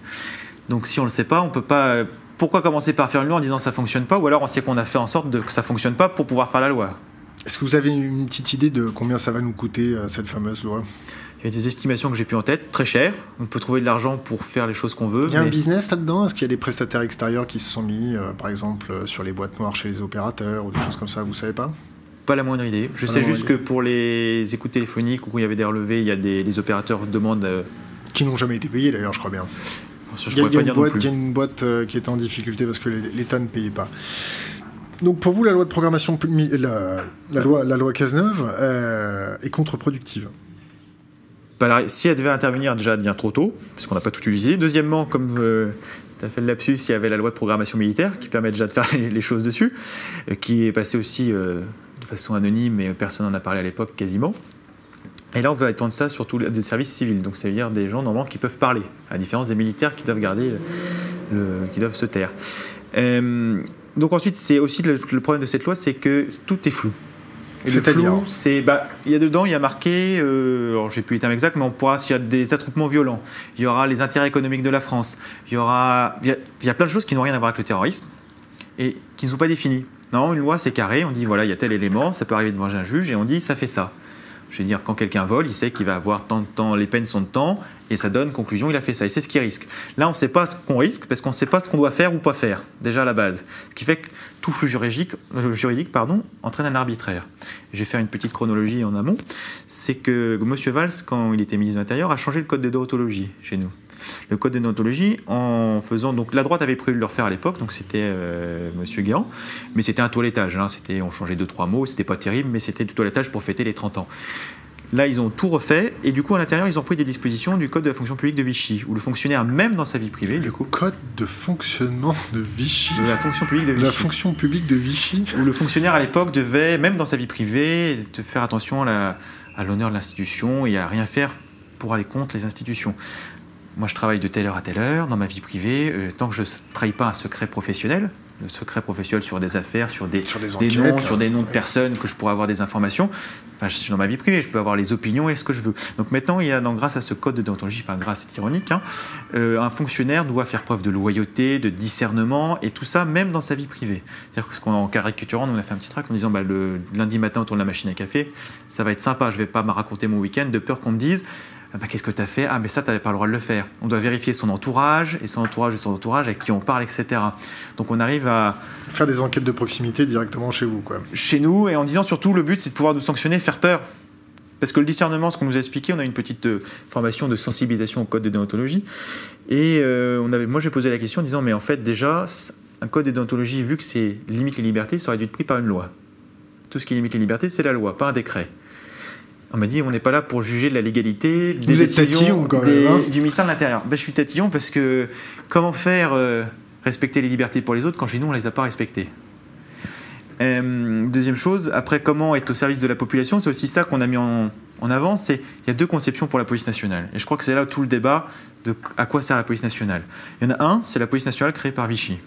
Donc si on ne le sait pas, on peut pas. Pourquoi commencer par faire une loi en disant ça fonctionne pas, ou alors on sait qu'on a fait en sorte de, que ça fonctionne pas pour pouvoir faire la loi? Est-ce que vous avez une petite idée de combien ça va nous coûter euh, cette fameuse loi? Il y a des estimations que j'ai pu en tête, très cher. On peut trouver de l'argent pour faire les choses qu'on veut. Il y a un business là-dedans? Est-ce qu'il y a des prestataires extérieurs qui se sont mis, euh, par exemple, euh, sur les boîtes noires chez les opérateurs ou des choses comme ça? Vous savez pas? Pas la moindre idée. Je sais juste que pour les écoutes téléphoniques où il y avait des relevés, il y a des les opérateurs demandent. Qui n'ont jamais été payés d'ailleurs, je crois bien il y, a, une boîte, euh, qui était en difficulté parce que l'État ne payait pas. Donc pour vous, la loi de programmation, la, la loi, la loi Cazeneuve euh, est contre-productive si elle devait intervenir déjà bien trop tôt, parce qu'on n'a pas tout utilisé. Deuxièmement, comme euh, tu as fait le lapsus, il y avait la loi de programmation militaire qui permet déjà de faire les, choses dessus, qui est passée aussi de façon anonyme, mais personne n'en a parlé à l'époque quasiment. Et là, on veut étendre ça sur tous les services civils, donc ça veut dire des gens normalement qui peuvent parler, à différence des militaires qui doivent garder, qui doivent se taire. Euh, donc ensuite, c'est aussi le, problème de cette loi, c'est que tout est flou. Et le flou, c'est, bah, il y a dedans, il y a marqué, euh, alors j'ai plus les termes exacts, mais on pourra, s'il y a des attroupements violents, il y aura les intérêts économiques de la France, il y aura, il y a, plein de choses qui n'ont rien à voir avec le terrorisme et qui ne sont pas définies. Non, une loi c'est carré, on dit voilà, il y a tel élément, ça peut arriver devant un juge et on dit ça fait ça. Je veux dire, quand quelqu'un vole, il sait qu'il va avoir tant de temps, les peines sont de temps, et ça donne conclusion, il a fait ça. Et c'est ce qu'il risque. Là, on ne sait pas ce qu'on risque, parce qu'on ne sait pas ce qu'on doit faire ou pas faire, déjà à la base. Ce qui fait que tout flux juridique, euh, juridique pardon, entraîne un arbitraire. Je vais faire une petite chronologie en amont. C'est que M. Valls, quand il était ministre de l'Intérieur, a changé le code de déontologie chez nous le code de déontologie en faisant. Donc la droite avait prévu de le refaire à l'époque, donc c'était euh, Monsieur Guéant, mais c'était un toilettage. Hein, c'était, on changeait deux trois mots, c'était pas terrible, mais c'était du toilettage pour fêter les 30 ans. Là, ils ont tout refait et du coup, à l'intérieur, ils ont pris des dispositions du code de la fonction publique de Vichy, où le fonctionnaire, même dans sa vie privée, du coup. Code de fonctionnement de Vichy. De la fonction publique de Vichy. la fonction publique de Vichy. Où le fonctionnaire à l'époque devait, même dans sa vie privée, faire attention à l'honneur de l'institution et à rien faire pour aller contre les institutions moi je travaille de telle heure à telle heure dans ma vie privée, euh, tant que je ne trahis pas un secret professionnel, le secret professionnel sur des affaires, sur des, noms, sur des noms de personnes que je pourrais avoir des informations. Enfin, je suis dans ma vie privée, je peux avoir les opinions et ce que je veux. Donc maintenant, il y a, grâce à ce code de déontologie, enfin grâce, c'est ironique, hein, euh, un fonctionnaire doit faire preuve de loyauté, de discernement et tout ça même dans sa vie privée. C'est-à-dire que ce qu'on en caricaturant, on a fait un petit tract en disant bah, le lundi matin autour de la machine à café, ça va être sympa, je vais pas me raconter mon week-end de peur qu'on me dise ah bah, qu'est-ce que tu as fait? Ah, mais ça, tu n'avais pas le droit de le faire. On doit vérifier son entourage et son entourage de son entourage avec qui on parle, etc. Donc on arrive à. Faire des enquêtes de proximité directement chez vous, quoi. Chez nous, et en disant surtout, le but, c'est de pouvoir nous sanctionner, faire peur. Parce que le discernement, ce qu'on nous a expliqué, on a une petite euh, formation de sensibilisation au code de déontologie. Et euh, on avait, moi, j'ai posé la question en disant, mais en fait, déjà, un code de déontologie, vu que c'est limite les libertés, ça aurait dû être pris par une loi. Tout ce qui limite les libertés, c'est la loi, pas un décret. On m'a dit on n'est pas là pour juger de la légalité des décisions hein. du ministère de l'Intérieur. Ben, je suis tatillon parce que comment faire euh, respecter les libertés pour les autres quand chez nous on les a pas respectées? Euh, deuxième chose, après comment être au service de la population, c'est aussi ça qu'on a mis en, avant, c'est il y a deux conceptions pour la police nationale. Et je crois que c'est là tout le débat de à quoi sert la police nationale. Il y en a un, c'est la police nationale créée par Vichy,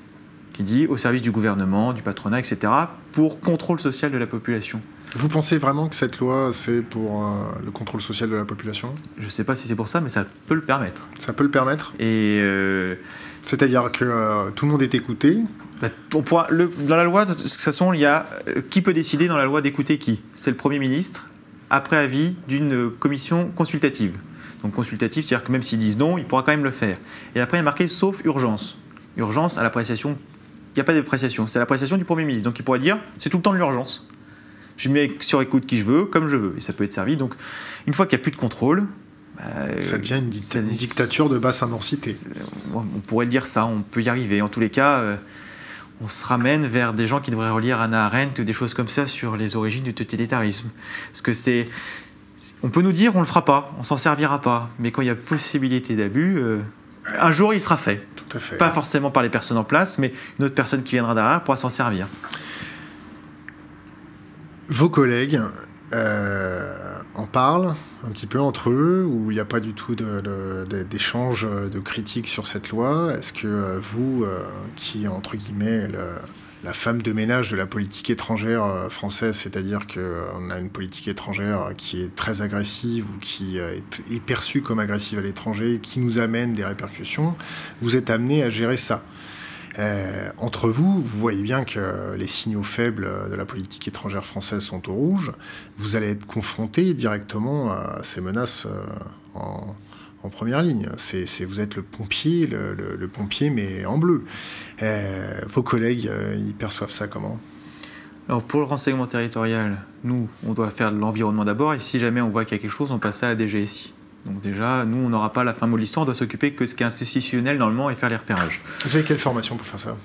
qui dit au service du gouvernement, du patronat, etc., pour contrôle social de la population. Vous pensez vraiment que cette loi, c'est pour euh, le contrôle social de la population? Je ne sais pas si c'est pour ça, mais ça peut le permettre. Ça peut le permettre? Et euh, C'est-à-dire que euh, tout le monde est écouté? bah, on pourra, le, Dans la loi, de toute façon, il y a qui peut décider dans la loi d'écouter qui? C'est le Premier ministre, après avis d'une commission consultative. Donc consultative, c'est-à-dire que même s'ils disent non, il pourra quand même le faire. Et après, il y a marqué sauf urgence. Urgence à l'appréciation. Il n'y a pas d'appréciation, c'est l'appréciation du Premier ministre. Donc il pourrait dire c'est tout le temps de l'urgence je mets sur écoute qui je veux, comme je veux, et ça peut être servi. Donc, une fois qu'il n'y a plus de contrôle, bah, ça devient une, dictature de basse intensité. On pourrait dire ça, on peut y arriver. En tous les cas, euh, on se ramène vers des gens qui devraient relire Anna Arendt ou des choses comme ça sur les origines du totalitarisme. Parce que c'est. On peut nous dire on le fera pas, on s'en servira pas, mais quand il y a possibilité d'abus, euh, un jour il sera fait. Tout à fait. Pas forcément par les personnes en place, mais une autre personne qui viendra derrière pourra s'en servir. Vos collègues euh, en parlent un petit peu entre eux, ou il n'y a pas du tout d'échange de, de, critiques sur cette loi? Est-ce que euh, vous, euh, qui entre guillemets la femme de ménage de la politique étrangère française, c'est-à-dire qu'on a une politique étrangère qui est très agressive ou qui est perçue comme agressive à l'étranger, qui nous amène des répercussions, vous êtes amené à gérer ça? Euh, entre vous, vous voyez bien que les signaux faibles de la politique étrangère française sont au rouge. Vous allez être confronté directement à ces menaces euh, en, première ligne. C'est, vous êtes le pompier, le, pompier, mais en bleu. Euh, vos collègues, ils perçoivent ça comment? Alors pour le renseignement territorial, nous, on doit faire de l'environnement d'abord, et si jamais on voit qu'il y a quelque chose, on passe ça à DGSI. Donc déjà, nous, on n'aura pas la fin mot de l'histoire, on doit s'occuper que ce qui est institutionnel normalement et faire les repérages. Vous avez quelle formation pour faire ça?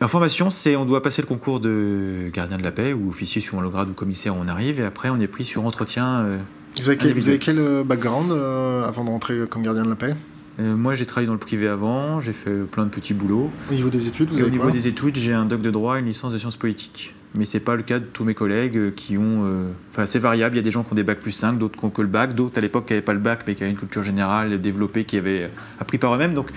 La formation, c'est on doit passer le concours de gardien de la paix ou officier suivant le grade ou commissaire où on arrive, et après on est pris sur entretien. Euh, vous, avez quel, euh, background euh, avant de rentrer comme gardien de la paix? Moi, j'ai travaillé dans le privé avant, j'ai fait plein de petits boulots. Au niveau des études, Au niveau des études, j'ai un doc de droit et une licence de sciences politiques mais c'est pas le cas de tous mes collègues euh, qui ont. Euh, enfin, c'est variable. Il y a des gens qui ont des bacs plus 5, d'autres qui ont que le bac, d'autres à l'époque qui n'avaient pas le bac, mais qui avaient une culture générale développée, qui avaient appris par eux-mêmes. Donc,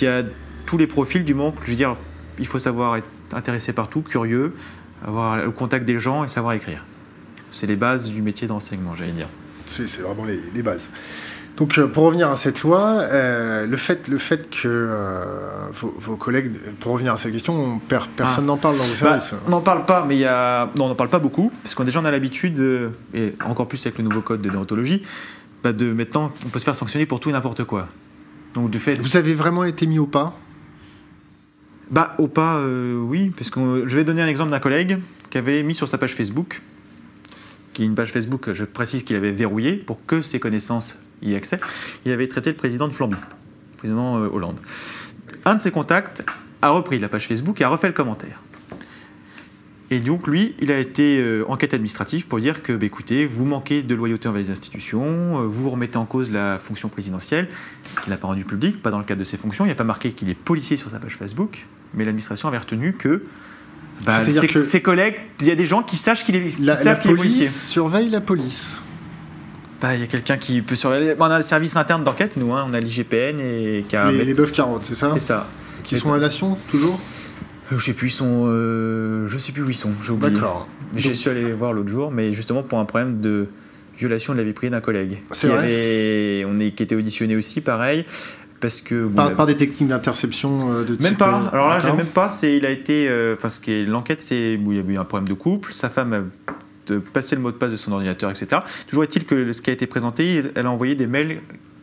il y a tous les profils du manque. Je veux dire, il faut savoir être intéressé partout, curieux, avoir le contact des gens et savoir écrire. C'est les bases du métier d'enseignement, j'allais dire. C'est vraiment les, les bases. Donc, euh, pour revenir à cette loi, euh, le, fait, le fait que euh, vos, collègues, pour revenir à cette question, personne ah. n'en parle dans vos bah, services. on n'en parle pas, mais il y a, non, on n'en parle pas beaucoup, parce qu'on déjà on a l'habitude, et encore plus avec le nouveau code de déontologie, bah, de maintenant, on peut se faire sanctionner pour tout et n'importe quoi. Donc, du fait. Vous avez vraiment été mis au pas? Bah, au pas, oui, parce que je vais donner un exemple d'un collègue qui avait mis sur sa page Facebook, qui est une page Facebook, je précise qu'il avait verrouillée pour que ses connaissances y accès, il avait traité le président de Flamby, le président euh, Hollande. Un de ses contacts a repris la page Facebook et a refait le commentaire. Et donc, lui, il a été euh, enquête administrative pour dire que, bah, écoutez, vous manquez de loyauté envers les institutions, euh, vous remettez en cause la fonction présidentielle, qu'il n'a pas rendu public, pas dans le cadre de ses fonctions. Il n'y a pas marqué qu'il est policier sur sa page Facebook, mais l'administration avait retenu que bah, ses, collègues, il y a des gens qui, sachent qu'il est, qui savent qu'il est policier. surveille la police il y a quelqu'un qui peut surveiller. on a un service interne d'enquête, nous, hein. on a l'IGPN et qui a. Les, les bœufs carottes, c'est ça C'est ça. Qui sont à Nation, toujours euh, je sais plus, ils sont. Euh, je sais plus où ils sont, j'ai oublié. D'accord. J'ai su aller les voir l'autre jour, mais justement pour un problème de violation de la vie privée d'un collègue. C'est vrai. Avait, on est, qui était auditionné aussi, pareil. Parce que, par, des techniques d'interception euh, de Même pas. Alors là, j'ai même pas. C'est, il a été. Enfin, ce qui est l'enquête, c'est où il y a eu un problème de couple. Sa femme a de passer le mot de passe de son ordinateur, etc. Toujours est-il que ce qui a été présenté, elle a envoyé des mails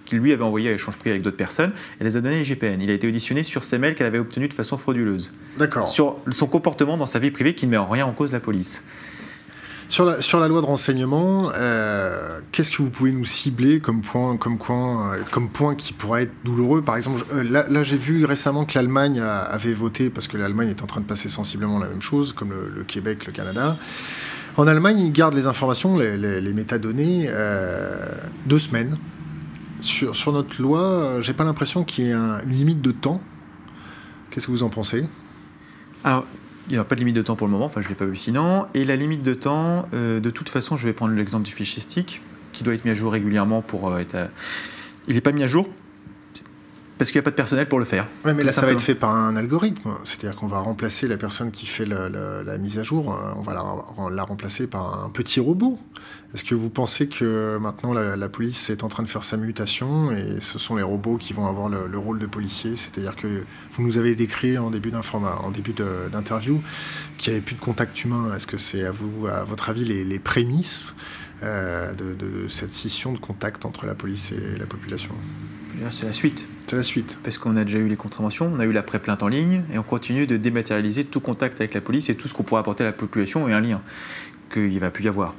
qu'il lui avait envoyés à échange prix avec d'autres personnes, elle les a donnés à l'IGPN. Il a été auditionné sur ces mails qu'elle avait obtenus de façon frauduleuse. D'accord. Sur son comportement dans sa vie privée qui ne met en rien en cause la police. Sur la, sur la loi de renseignement, euh, qu'est-ce que vous pouvez nous cibler comme point, comme, point, euh, comme point qui pourrait être douloureux? Par exemple, euh, là, j'ai vu récemment que l'Allemagne avait voté, parce que l'Allemagne est en train de passer sensiblement la même chose, comme le Québec, le Canada. En Allemagne, ils gardent les informations, les, métadonnées, euh, deux semaines. Sur, sur notre loi, euh, j'ai pas l'impression qu'il y ait une limite de temps. Qu'est-ce que vous en pensez? Alors, il n'y a pas de limite de temps pour le moment, enfin je ne l'ai pas vu sinon. Et la limite de temps, euh, de toute façon, je vais prendre l'exemple du fichier qui doit être mis à jour régulièrement pour être... Il n'est pas mis à jour parce qu'il n'y a pas de personnel pour le faire. Mais là, ça va être fait par un algorithme. C'est-à-dire qu'on va remplacer la personne qui fait la mise à jour, euh, on va la, remplacer par un petit robot. Est-ce que vous pensez que maintenant la, police est en train de faire sa mutation et ce sont les robots qui vont avoir le, rôle de policier? C'est-à-dire que vous nous avez décrit en début en début d'interview qu'il n'y avait plus de contact humain. Est-ce que c'est à vous, à votre avis, les, prémices euh, de cette scission de contact entre la police et la population? C'est la suite. C'est la suite. Parce qu'on a déjà eu les contraventions, on a eu la pré-plainte en ligne, et on continue de dématérialiser tout contact avec la police et tout ce qu'on pourrait apporter à la population et un lien qu'il ne va plus y avoir.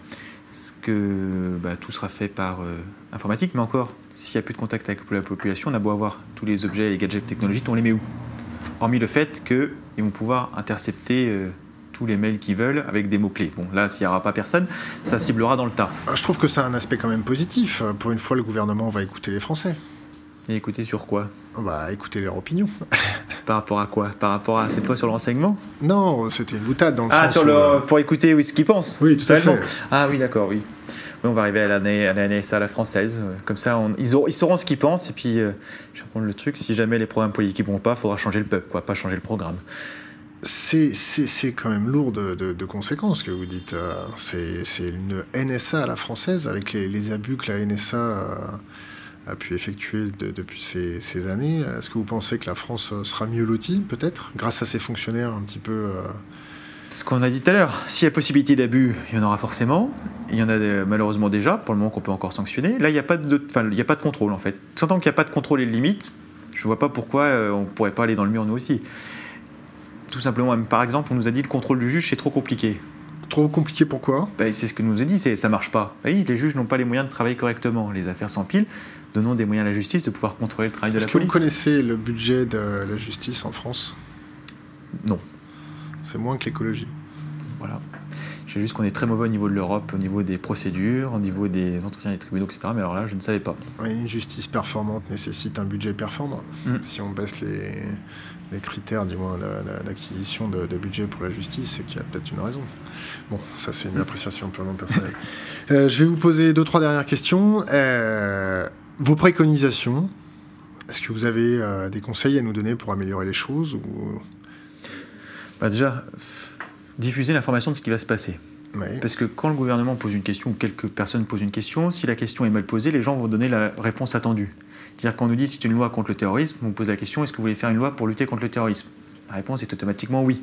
Ce que bah, tout sera fait par euh, informatique, mais encore, s'il n'y a plus de contact avec la population, on a beau avoir tous les objets et les gadgets technologiques, on les met où? Hormis le fait qu'ils vont pouvoir intercepter euh, tous les mails qu'ils veulent avec des mots-clés. Bon, là, s'il n'y aura pas personne, ça ciblera dans le tas. Ah, je trouve que c'est un aspect quand même positif. Pour une fois, le gouvernement va écouter les Français. Et écouter sur quoi? Bah, écouter leur opinion. Par rapport à quoi? Par rapport à cette loi sur le renseignement? Non, c'était une boutade dans le ah, sens sur le... Euh, pour écouter oui, ce qu'ils pensent Oui, tout à fait. Ah oui, d'accord, oui. oui. On va arriver à l'année à la NSA, à la française. Comme ça, on... ils, ils, sauront ce qu'ils pensent. Et puis, euh, je vais prendre le truc, si jamais les programmes politiques ne vont pas, il faudra changer le peuple, quoi, pas changer le programme. C'est quand même lourd de, de, conséquences que vous dites. Euh, c'est une NSA à la française, avec les, les abus que la NSA a pu effectuer depuis ces, années. Est-ce que vous pensez que la France sera mieux lotie, peut-être, grâce à ses fonctionnaires un petit peu euh, Ce qu'on a dit tout à l'heure, s'il y a possibilité d'abus, il y en aura forcément. Il y en a euh, malheureusement déjà, pour le moment qu'on peut encore sanctionner. Là, il n'y a, pas de, il a pas de contrôle, en fait. Tant qu'il n'y a pas de contrôle et de limite, je ne vois pas pourquoi euh, on ne pourrait pas aller dans le mur, nous aussi. Tout simplement, par exemple, on nous a dit que le contrôle du juge, c'est trop compliqué. Trop compliqué pourquoi? Ben, C'est ce que nous a dit, c'est ça marche pas. Oui, les juges n'ont pas les moyens de travailler correctement. Les affaires s'empilent donnons des moyens à la justice de pouvoir contrôler le travail de la police. Est-ce que vous connaissez le budget de la justice en France? Non. C'est moins que l'écologie. Voilà. Je sais juste qu'on est très mauvais au niveau de l'Europe, au niveau des procédures, au niveau des entretiens des tribunaux, etc. Mais alors là, je ne savais pas. Une justice performante nécessite un budget performant. Mm. Si on baisse les, les critères, du moins, d'acquisition de, budget pour la justice, c'est qu'il y a peut-être une raison. Bon, ça, c'est une mm. appréciation purement personnelle. Euh, je vais vous poser deux, trois dernières questions. Euh, vos préconisations, est-ce que vous avez euh, des conseils à nous donner pour améliorer les choses ou... bah Déjà, diffuser l'information de ce qui va se passer. Parce que quand le gouvernement pose une question ou quelques personnes posent une question, si la question est mal posée, les gens vont donner la réponse attendue. C'est-à-dire qu'on nous dit c'est une loi contre le terrorisme, on pose la question est-ce que vous voulez faire une loi pour lutter contre le terrorisme? La réponse est automatiquement oui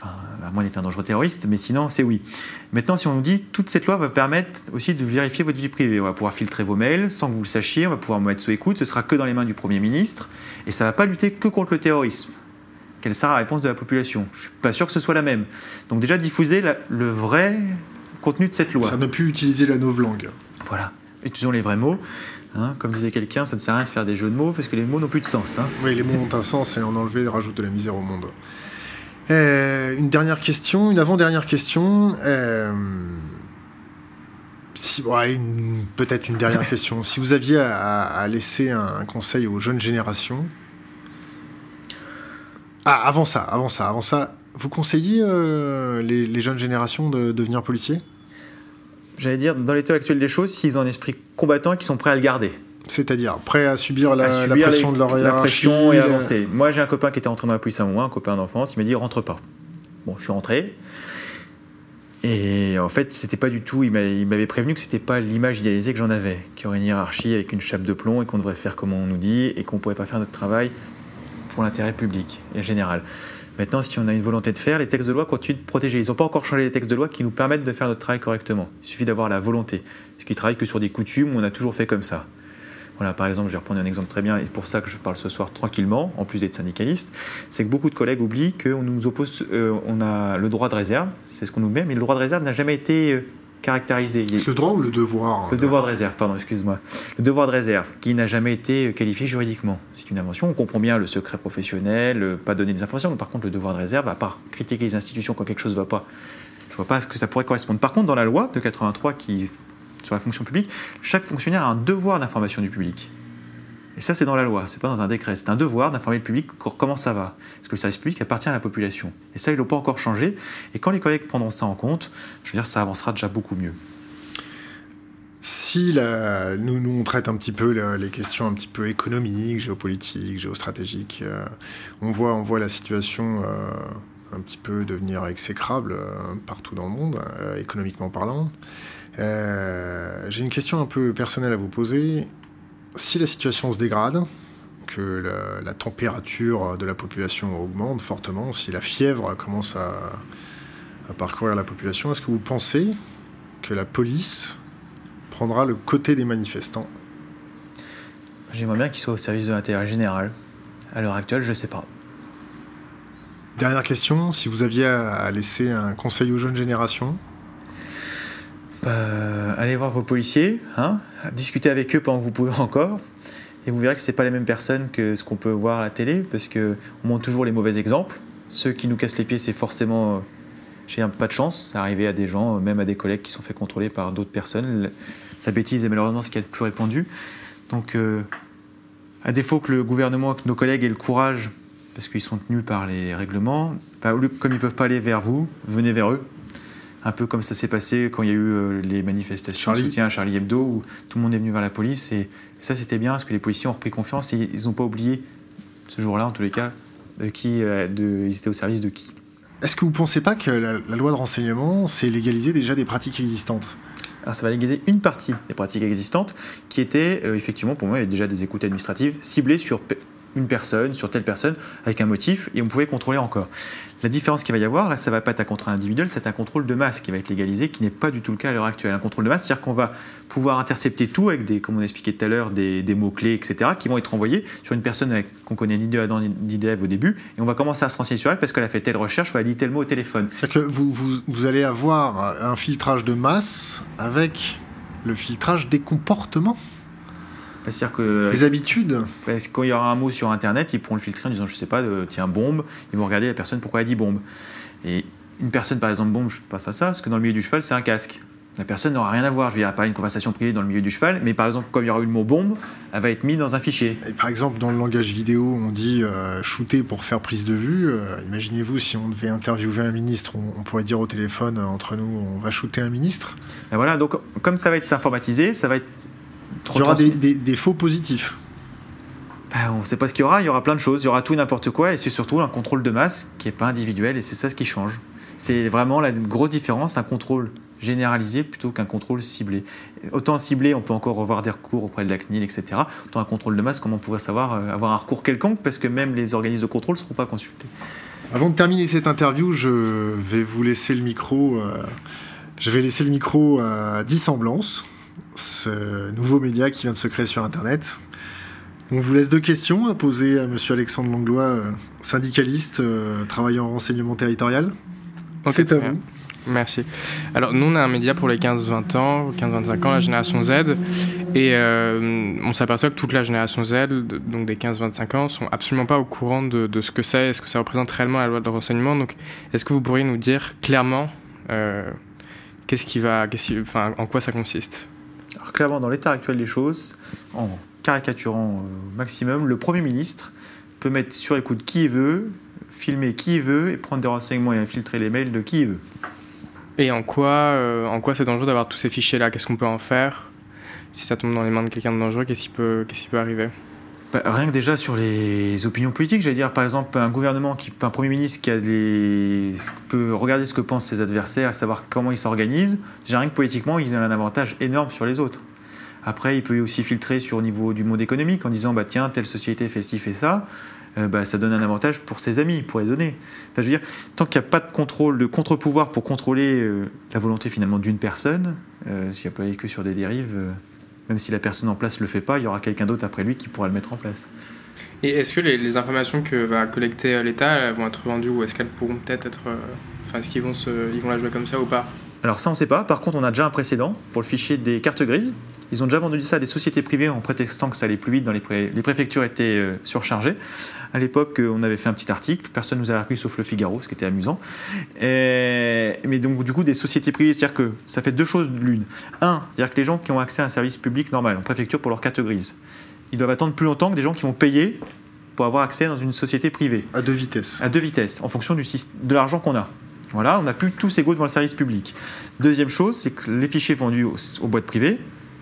enfin, à moins d'être un dangereux terroriste, mais sinon, c'est oui. Maintenant, si on nous dit, toute cette loi va permettre aussi de vérifier votre vie privée. On va pouvoir filtrer vos mails sans que vous le sachiez, on va pouvoir mettre sous écoute, ce sera que dans les mains du Premier ministre, et ça ne va pas lutter que contre le terrorisme. Quelle sera la réponse de la population? Je ne suis pas sûr que ce soit la même. Donc déjà, diffuser le vrai contenu de cette loi. Ça ne plus utiliser la langue. Voilà. Utilisons les vrais mots. Hein. comme disait quelqu'un, ça ne sert à rien de faire des jeux de mots parce que les mots n'ont plus de sens. Hein. Oui, les mots ont un sens et en enlever rajoute de la misère au monde. Euh, une dernière question, une avant-dernière question. Euh, peut-être une dernière question. Si vous aviez à, laisser un, conseil aux jeunes générations. Ah, avant ça, avant ça, avant ça, vous conseillez euh, les, jeunes générations de, devenir policiers? J'allais dire, dans l'état actuel des choses, s'ils ont un esprit combattant et qu'ils sont prêts à le garder. C'est-à-dire prêt à subir la, pression de leur La pression et avancer. Moi, j'ai un copain qui était rentré dans la police à un moment, un copain d'enfance, il m'a dit rentre pas. Bon, je suis rentré. Et en fait, c'était pas du tout. Il m'avait prévenu que c'était pas l'image idéalisée que j'en avais, qu'il y aurait une hiérarchie avec une chape de plomb et qu'on devrait faire comme on nous dit et qu'on pourrait pas faire notre travail pour l'intérêt public et général. Maintenant, si on a une volonté de faire, les textes de loi continuent de protéger. Ils n'ont pas encore changé les textes de loi qui nous permettent de faire notre travail correctement. Il suffit d'avoir la volonté. Ce qui travaille que sur des coutumes, on a toujours fait comme ça. Voilà, par exemple, je vais reprendre un exemple très bien, et pour ça que je parle ce soir tranquillement, en plus d'être syndicaliste, c'est que beaucoup de collègues oublient qu'on nous oppose, euh, on a le droit de réserve, c'est ce qu'on nous met, mais le droit de réserve n'a jamais été euh, caractérisé. Le droit ou le devoir Le devoir de réserve, pardon, excuse-moi. Le devoir de réserve, qui n'a jamais été euh, qualifié juridiquement. C'est une invention, on comprend bien le secret professionnel, pas donner des informations, mais par contre, le devoir de réserve, à part critiquer les institutions quand quelque chose ne va pas, je ne vois pas à ce que ça pourrait correspondre. Par contre, dans la loi de 83 qui sur la fonction publique, chaque fonctionnaire a un devoir d'information du public. Et ça, c'est dans la loi, c'est pas dans un décret. C'est un devoir d'informer le public comment ça va. Parce que le service public appartient à la population. Et ça, ils l'ont pas encore changé. Et quand les collègues prendront ça en compte, je veux dire, ça avancera déjà beaucoup mieux. Si nous, nous, on traite un petit peu les questions un petit peu économiques, géopolitiques, géostratégiques, euh, on, voit, la situation euh, un petit peu devenir exécrable euh, partout dans le monde, économiquement parlant. J'ai une question un peu personnelle à vous poser. Si la situation se dégrade, que la, température de la population augmente fortement, si la fièvre commence à parcourir la population, est-ce que vous pensez que la police prendra le côté des manifestants? J'aimerais bien qu'il soit au service de l'intérêt général. À l'heure actuelle, je ne sais pas. Dernière question, si vous aviez à laisser un conseil aux jeunes générations bah, Allez voir vos policiers, hein, discutez avec eux pendant que vous pouvez encore, et vous verrez que ce pas les mêmes personnes que ce qu'on peut voir à la télé, parce qu'on montre toujours les mauvais exemples. Ceux qui nous cassent les pieds, c'est forcément j'ai un pas de chance, arrivé à des gens, même à des collègues qui sont fait contrôler par d'autres personnes la bêtise est malheureusement ce qui est le plus répandu. Donc, euh, à défaut que le gouvernement, que nos collègues aient le courage, parce qu'ils sont tenus par les règlements, bah, comme ils ne peuvent pas aller vers vous, venez vers eux. Un peu comme ça s'est passé quand il y a eu euh, les manifestations de soutien à Charlie Hebdo, où tout le monde est venu vers la police. Et, ça, c'était bien, parce que les policiers ont repris confiance et ils n'ont pas oublié, ce jour-là, en tous les cas, de qui, euh, de, ils étaient au service de qui. Est-ce que vous ne pensez pas que la, la loi de renseignement, c'est légaliser déjà des pratiques existantes? Alors ça va légaliser une partie des pratiques existantes qui étaient euh, effectivement pour moi déjà des écoutes administratives ciblées sur une personne, sur telle personne, avec un motif, et on pouvait contrôler encore. La différence qu'il va y avoir, là, ça va pas être un contrôle individuel, c'est un contrôle de masse qui va être légalisé, qui n'est pas du tout le cas à l'heure actuelle. Un contrôle de masse, c'est-à-dire qu'on va pouvoir intercepter tout avec des, comme on a expliqué tout à l'heure, des, mots-clés, etc., qui vont être envoyés sur une personne qu'on connaît ni de Adam ni d'Ève au début, et on va commencer à se renseigner sur elle parce qu'elle a fait telle recherche ou elle a dit tel mot au téléphone. C'est-à-dire que vous, vous allez avoir un filtrage de masse avec le filtrage des comportements c'est-à-dire que. Les habitudes Parce que quand il y aura un mot sur Internet, ils pourront le filtrer en disant, je sais pas, tiens, bombe. Ils vont regarder la personne pourquoi elle dit bombe. Et une personne, par exemple, bombe, je passe à ça, parce que dans le milieu du cheval, c'est un casque. La personne n'aura rien à voir. Je veux dire, pas une conversation privée dans le milieu du cheval, mais par exemple, comme il y aura eu le mot bombe, elle va être mise dans un fichier. Et par exemple, dans le langage vidéo, on dit euh, shooter pour faire prise de vue. Euh, imaginez-vous si on devait interviewer un ministre, on, pourrait dire au téléphone euh, entre nous, on va shooter un ministre. Et voilà, donc comme ça va être informatisé, ça va être il y aura des, faux positifs. Ben, on ne sait pas ce qu'il y aura, il y aura plein de choses, il y aura tout et n'importe quoi, et c'est surtout un contrôle de masse qui n'est pas individuel, et c'est ça ce qui change. C'est vraiment la grosse différence, un contrôle généralisé plutôt qu'un contrôle ciblé. Autant ciblé, on peut encore revoir des recours auprès de la CNIL, etc. Autant un contrôle de masse, comment on pourrait savoir euh, avoir un recours quelconque, parce que même les organismes de contrôle ne seront pas consultés. Avant de terminer cette interview, je vais vous laisser le micro. Euh, je vais laisser le micro à Dissemblance ce nouveau média qui vient de se créer sur Internet. On vous laisse deux questions à poser à Monsieur Alexandre Langlois, euh, syndicaliste, euh, travaillant en renseignement territorial. C'est à vous. Merci. Alors, nous, on a un média pour les 15-20 ans, 15-25 ans, la génération Z. Et euh, on s'aperçoit que toute la génération Z, donc des 15-25 ans, sont absolument pas au courant de, ce que c'est, ce que ça représente réellement la loi de renseignement. Donc, est-ce que vous pourriez nous dire clairement qu'est-ce qui va, enfin, en quoi ça consiste? Alors clairement, dans l'état actuel des choses, en caricaturant au maximum, le Premier ministre peut mettre sur écoute qui il veut, filmer qui il veut et prendre des renseignements et infiltrer les mails de qui il veut. Et en quoi, euh, en quoi c'est dangereux d'avoir tous ces fichiers-là? Qu'est-ce qu'on peut en faire? Si ça tombe dans les mains de quelqu'un de dangereux, qu'est-ce qui peut, qu'est-ce qui peut arriver? Rien que déjà sur les opinions politiques, j'allais dire, par exemple, un gouvernement, qui, un Premier ministre qui a peut regarder ce que pensent ses adversaires, savoir comment ils s'organisent, déjà rien que politiquement, ils ont un avantage énorme sur les autres. Après, il peut aussi filtrer sur le niveau du monde économique en disant, bah, tiens, telle société fait ci, fait ça. Euh, bah, ça donne un avantage pour ses amis, pour les donner. Enfin, je veux dire, tant qu'il n'y a pas de contrôle, de contre-pouvoir pour contrôler euh, la volonté finalement d'une personne, euh, s'il n'y a pas que sur des dérives, même si la personne en place ne le fait pas, il y aura quelqu'un d'autre après lui qui pourra le mettre en place. Et est-ce que les, informations que va collecter l'État vont être vendues ou est-ce qu'elles pourront peut-être être. Euh, enfin, est-ce qu'ils vont, ils vont la jouer comme ça ou pas? Alors, ça, on ne sait pas. Par contre, on a déjà un précédent pour le fichier des cartes grises. Ils ont déjà vendu ça à des sociétés privées en prétextant que ça allait plus vite dans les, les préfectures étaient euh, surchargées. À l'époque, euh, on avait fait un petit article, personne nous a appris sauf le Figaro, ce qui était amusant. mais donc, du coup, des sociétés privées, c'est-à-dire que ça fait deux choses l'une. Un, c'est-à-dire que les gens qui ont accès à un service public normal, en préfecture pour leur carte grise, ils doivent attendre plus longtemps que des gens qui vont payer pour avoir accès dans une société privée. À deux vitesses. À deux vitesses, en fonction du de l'argent qu'on a. Voilà, on n'a plus tous égaux devant le service public. Deuxième chose, c'est que les fichiers vendus aux, boîtes privées,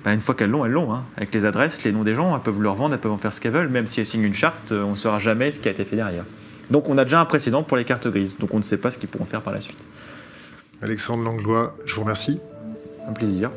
bah, une fois qu'elles l'ont, elles l'ont. Hein. Avec les adresses, les noms des gens, elles peuvent leur vendre, elles peuvent en faire ce qu'elles veulent. Même si elles signent une charte, on ne saura jamais ce qui a été fait derrière. Donc on a déjà un précédent pour les cartes grises. Donc on ne sait pas ce qu'ils pourront faire par la suite. Alexandre Langlois, je vous remercie. Un plaisir.